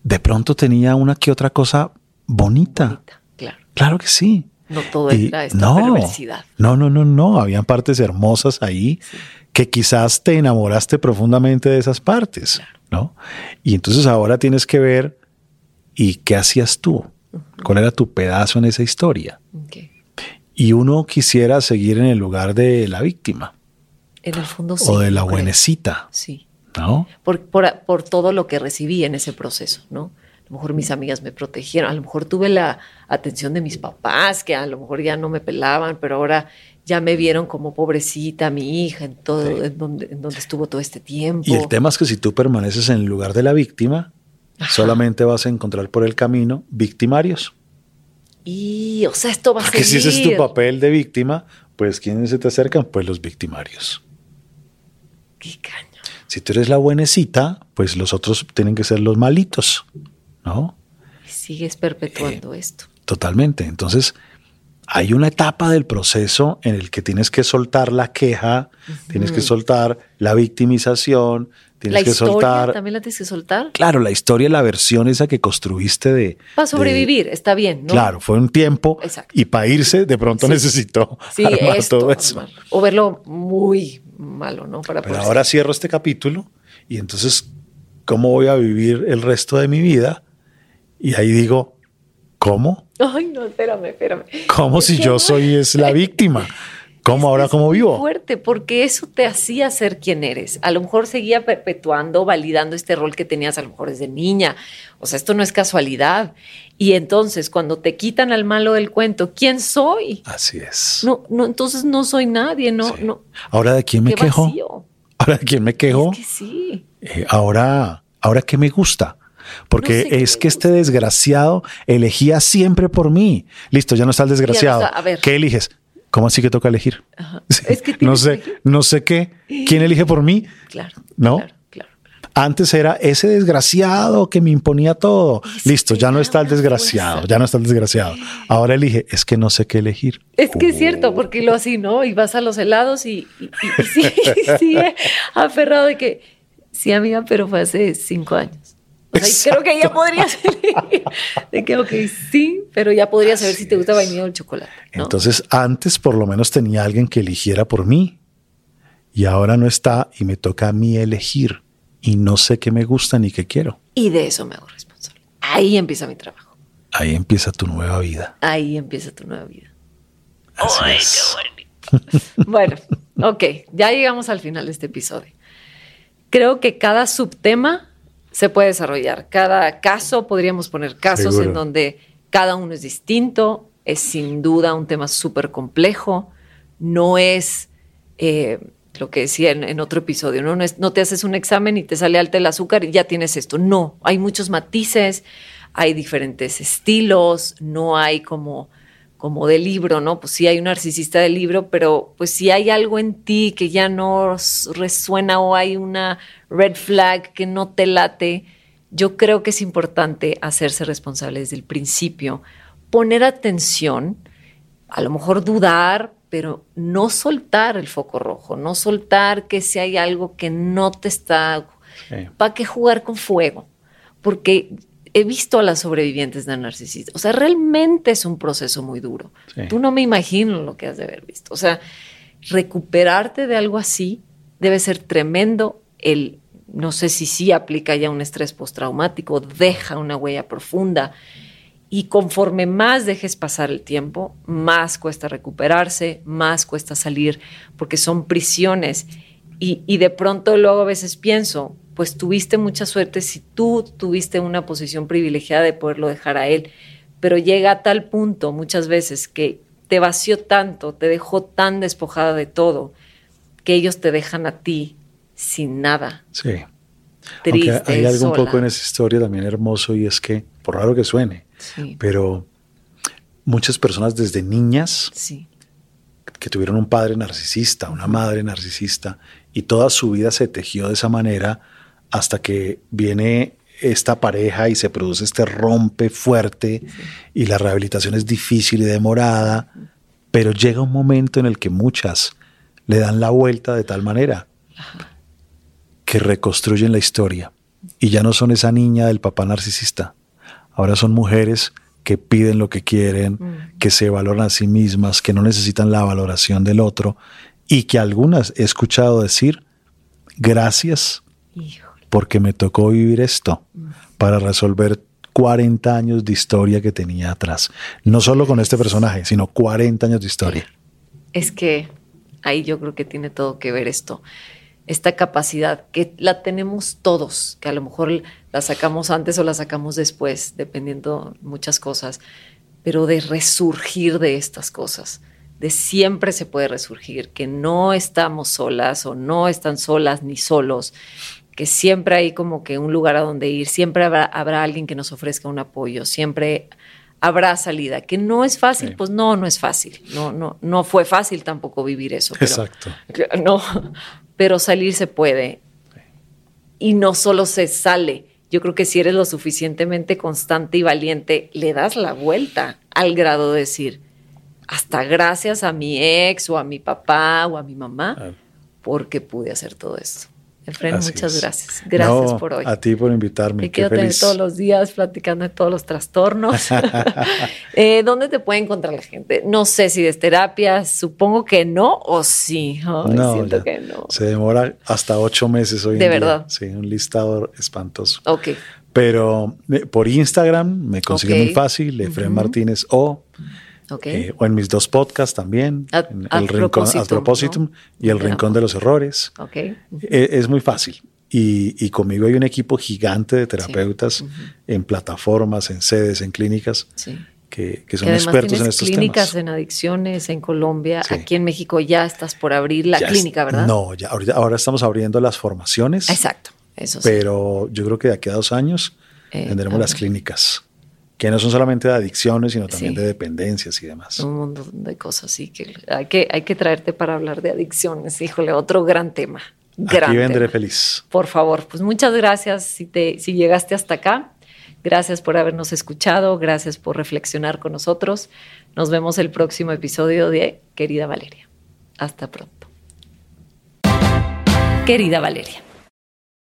de pronto tenía una que otra cosa bonita. bonita claro. claro que sí. No todo era esta no, perversidad. No, no, no, no. Habían partes hermosas ahí que quizás te enamoraste profundamente de esas partes, ¿no? Y entonces ahora tienes que ver, ¿y qué hacías tú? ¿Cuál era tu pedazo en esa historia? Y uno quisiera seguir en el lugar de la víctima. En el fondo sí. O de la buenecita. Sí. ¿No? Por, por, por todo lo que recibí en ese proceso, ¿no? A lo mejor mis amigas me protegieron, a lo mejor tuve la atención de mis papás, que a lo mejor ya no me pelaban, pero ahora ya me vieron como pobrecita, mi hija, en todo, Sí. en, donde, en donde estuvo todo este tiempo. Y el tema es que si tú permaneces en el lugar de la víctima, solamente vas a encontrar por el camino victimarios. Y, o sea, esto va a Porque si ese es tu papel de víctima, pues ¿quiénes se te acercan? Pues los victimarios. Qué caño. Si tú eres la buenecita, pues los otros tienen que ser los malitos, ¿no? Y sigues perpetuando esto. Totalmente. Entonces, hay una etapa del proceso en el que tienes que soltar la queja, tienes que soltar la victimización, tienes La que historia soltar, también la tienes que soltar. claro, la historia, la versión esa que construiste de... Para de- sobrevivir, está bien, ¿no? Claro, fue un tiempo Exacto. y para irse de pronto Sí. necesitó Sí, armar esto, todo eso. armar. O verlo muy malo, ¿no? Para Pero ahora cierro este capítulo y entonces, ¿cómo voy a vivir el resto de mi vida? Y ahí digo, ¿cómo? Ay, no, espérame, espérame. ¿Cómo Es si yo soy es la víctima? ¿Cómo ahora cómo vivo? fuerte, porque eso te hacía ser quien eres. A lo mejor seguía perpetuando, validando este rol que tenías a lo mejor desde niña. O sea, esto no es casualidad. Y entonces, cuando te quitan al malo del cuento, ¿quién soy? Así es. No, no, entonces no soy nadie, no, Sí. no. Ahora de quién me quejo? vacío. Ahora de quién me quejo? Es que sí. Eh, ahora, ahora qué me gusta. Porque No sé qué es que este desgraciado elegía siempre por mí. Listo, ya no está el desgraciado. está, a ver. ¿Qué eliges? ¿Cómo así que toca elegir? Sí, Es que no sé, que no sé qué. ¿Quién elige por mí? Claro. ¿No? Claro. Antes era ese desgraciado que me imponía todo. Listo, ya no está el desgraciado, fuerza. ya no está el desgraciado. Ahora elige, es que no sé qué elegir. Es que es cierto, porque lo así, ¿no? Y vas a los helados y, y, y- sigue aferrado de que, sí, amiga, pero fue hace cinco años. O sea, creo que ya podrías elegir de que, ok, sí, pero ya podrías saber si te gusta vainilla o el chocolate. ¿no? Entonces, antes por lo menos tenía alguien que eligiera por mí. Y ahora no está y me toca a mí elegir. Y no sé qué me gusta ni qué quiero. y de eso me hago responsable. Ahí empieza mi trabajo. Ahí empieza tu nueva vida. Ahí empieza tu nueva vida. Así Ay, es. qué bonito. Bueno, ok, ya llegamos al final de este episodio. Creo que cada subtema se puede desarrollar. Cada caso, podríamos poner casos Seguro. en donde cada uno es distinto. Es sin duda un tema súper complejo. No es eh, lo que decía en, en otro episodio, ¿no? No, es- no te haces un examen y te sale alta el azúcar y ya tienes esto. No, hay muchos matices, hay diferentes estilos, no hay como como de libro, ¿no? Pues sí hay un narcisista de libro, pero pues si hay algo en ti que ya no resuena o hay una red flag que no te late, yo creo que es importante hacerse responsable desde el principio, poner atención, a lo mejor dudar, pero no soltar el foco rojo, no soltar que si hay algo que no te está... Sí. ¿Para qué jugar con fuego? Porque he visto a las sobrevivientes de narcisistas. O sea, realmente es un proceso muy duro. Sí. Tú no me imagino lo que has de haber visto. O sea, recuperarte de algo así debe ser tremendo. El, no sé si sí aplica ya un estrés postraumático, deja una huella profunda. Y conforme más dejes pasar el tiempo, más cuesta recuperarse, más cuesta salir, porque son prisiones. Y, y de pronto luego a veces pienso, pues tuviste mucha suerte si tú tuviste una posición privilegiada de poderlo dejar a él, pero llega a tal punto muchas veces que te vació tanto, te dejó tan despojada de todo, que ellos te dejan a ti sin nada, Sí. triste, Aunque hay algo un poco en esa historia también hermoso y es que, por raro que suene, Sí, pero muchas personas desde niñas sí, que tuvieron un padre narcisista, una madre narcisista, y toda su vida se tejió de esa manera hasta que viene esta pareja y se produce este rompe fuerte y la rehabilitación es difícil y demorada, pero llega un momento en el que muchas le dan la vuelta de tal manera que reconstruyen la historia y ya no son esa niña del papá narcisista, ahora son mujeres que piden lo que quieren, Mm. que se valoran a sí mismas, que no necesitan la valoración del otro y que algunas he escuchado decir, gracias. Porque me tocó vivir esto para resolver 40 años de historia que tenía atrás. No solo con este personaje, sino 40 años de historia. Es que ahí yo creo que tiene todo que ver esto. esta capacidad que la tenemos todos, que a lo mejor la sacamos antes o la sacamos después, dependiendo muchas cosas, pero de resurgir de estas cosas, de siempre se puede resurgir, que no estamos solas o no están solas ni solos, que siempre hay como que un lugar a donde ir, siempre habrá, habrá alguien que nos ofrezca un apoyo, siempre habrá salida. Que no es fácil, pues no, no es fácil. No, no, no fue fácil tampoco vivir eso. Exacto. No, pero salir se puede. Y no solo se sale. Yo creo que si eres lo suficientemente constante y valiente, le das la vuelta al grado de decir, hasta gracias a mi ex o a mi papá o a mi mamá, porque pude hacer todo esto. Efren, muchas gracias. Gracias por hoy. A ti por invitarme. Y quédate todos los días platicando de todos los trastornos. eh, ¿Dónde te puede encontrar la gente? No sé si es terapia, supongo que no o sí. no, siento que no. Se demora hasta ocho meses hoy. De verdad. Sí, un listado espantoso. Ok. Pero eh, por Instagram me consigue muy fácil, Efren Martínez o eh, o en mis dos podcasts también, el Rincón a propósito y el Rincón de los Errores. Okay. Eh, es muy fácil. Y, conmigo hay un equipo gigante de terapeutas en plataformas, en sedes, en clínicas. Que, son expertos en estos clínicas en adicciones en Colombia. Aquí en México ya estás por abrir la clínica, ¿verdad? No, ya ahora estamos abriendo las formaciones. Exacto, eso sí. Pero yo creo que de aquí a dos años eh, tendremos las clínicas que no son solamente de adicciones, sino también de dependencias y demás. Un montón de cosas, sí, que hay, que hay que traerte para hablar de adicciones, híjole, otro gran tema. Gran Aquí vendré feliz. Por favor, pues muchas gracias si, te, si llegaste hasta acá. Gracias por habernos escuchado, gracias por reflexionar con nosotros. Nos vemos el próximo episodio de Querida Valeria. Hasta pronto. Querida Valeria.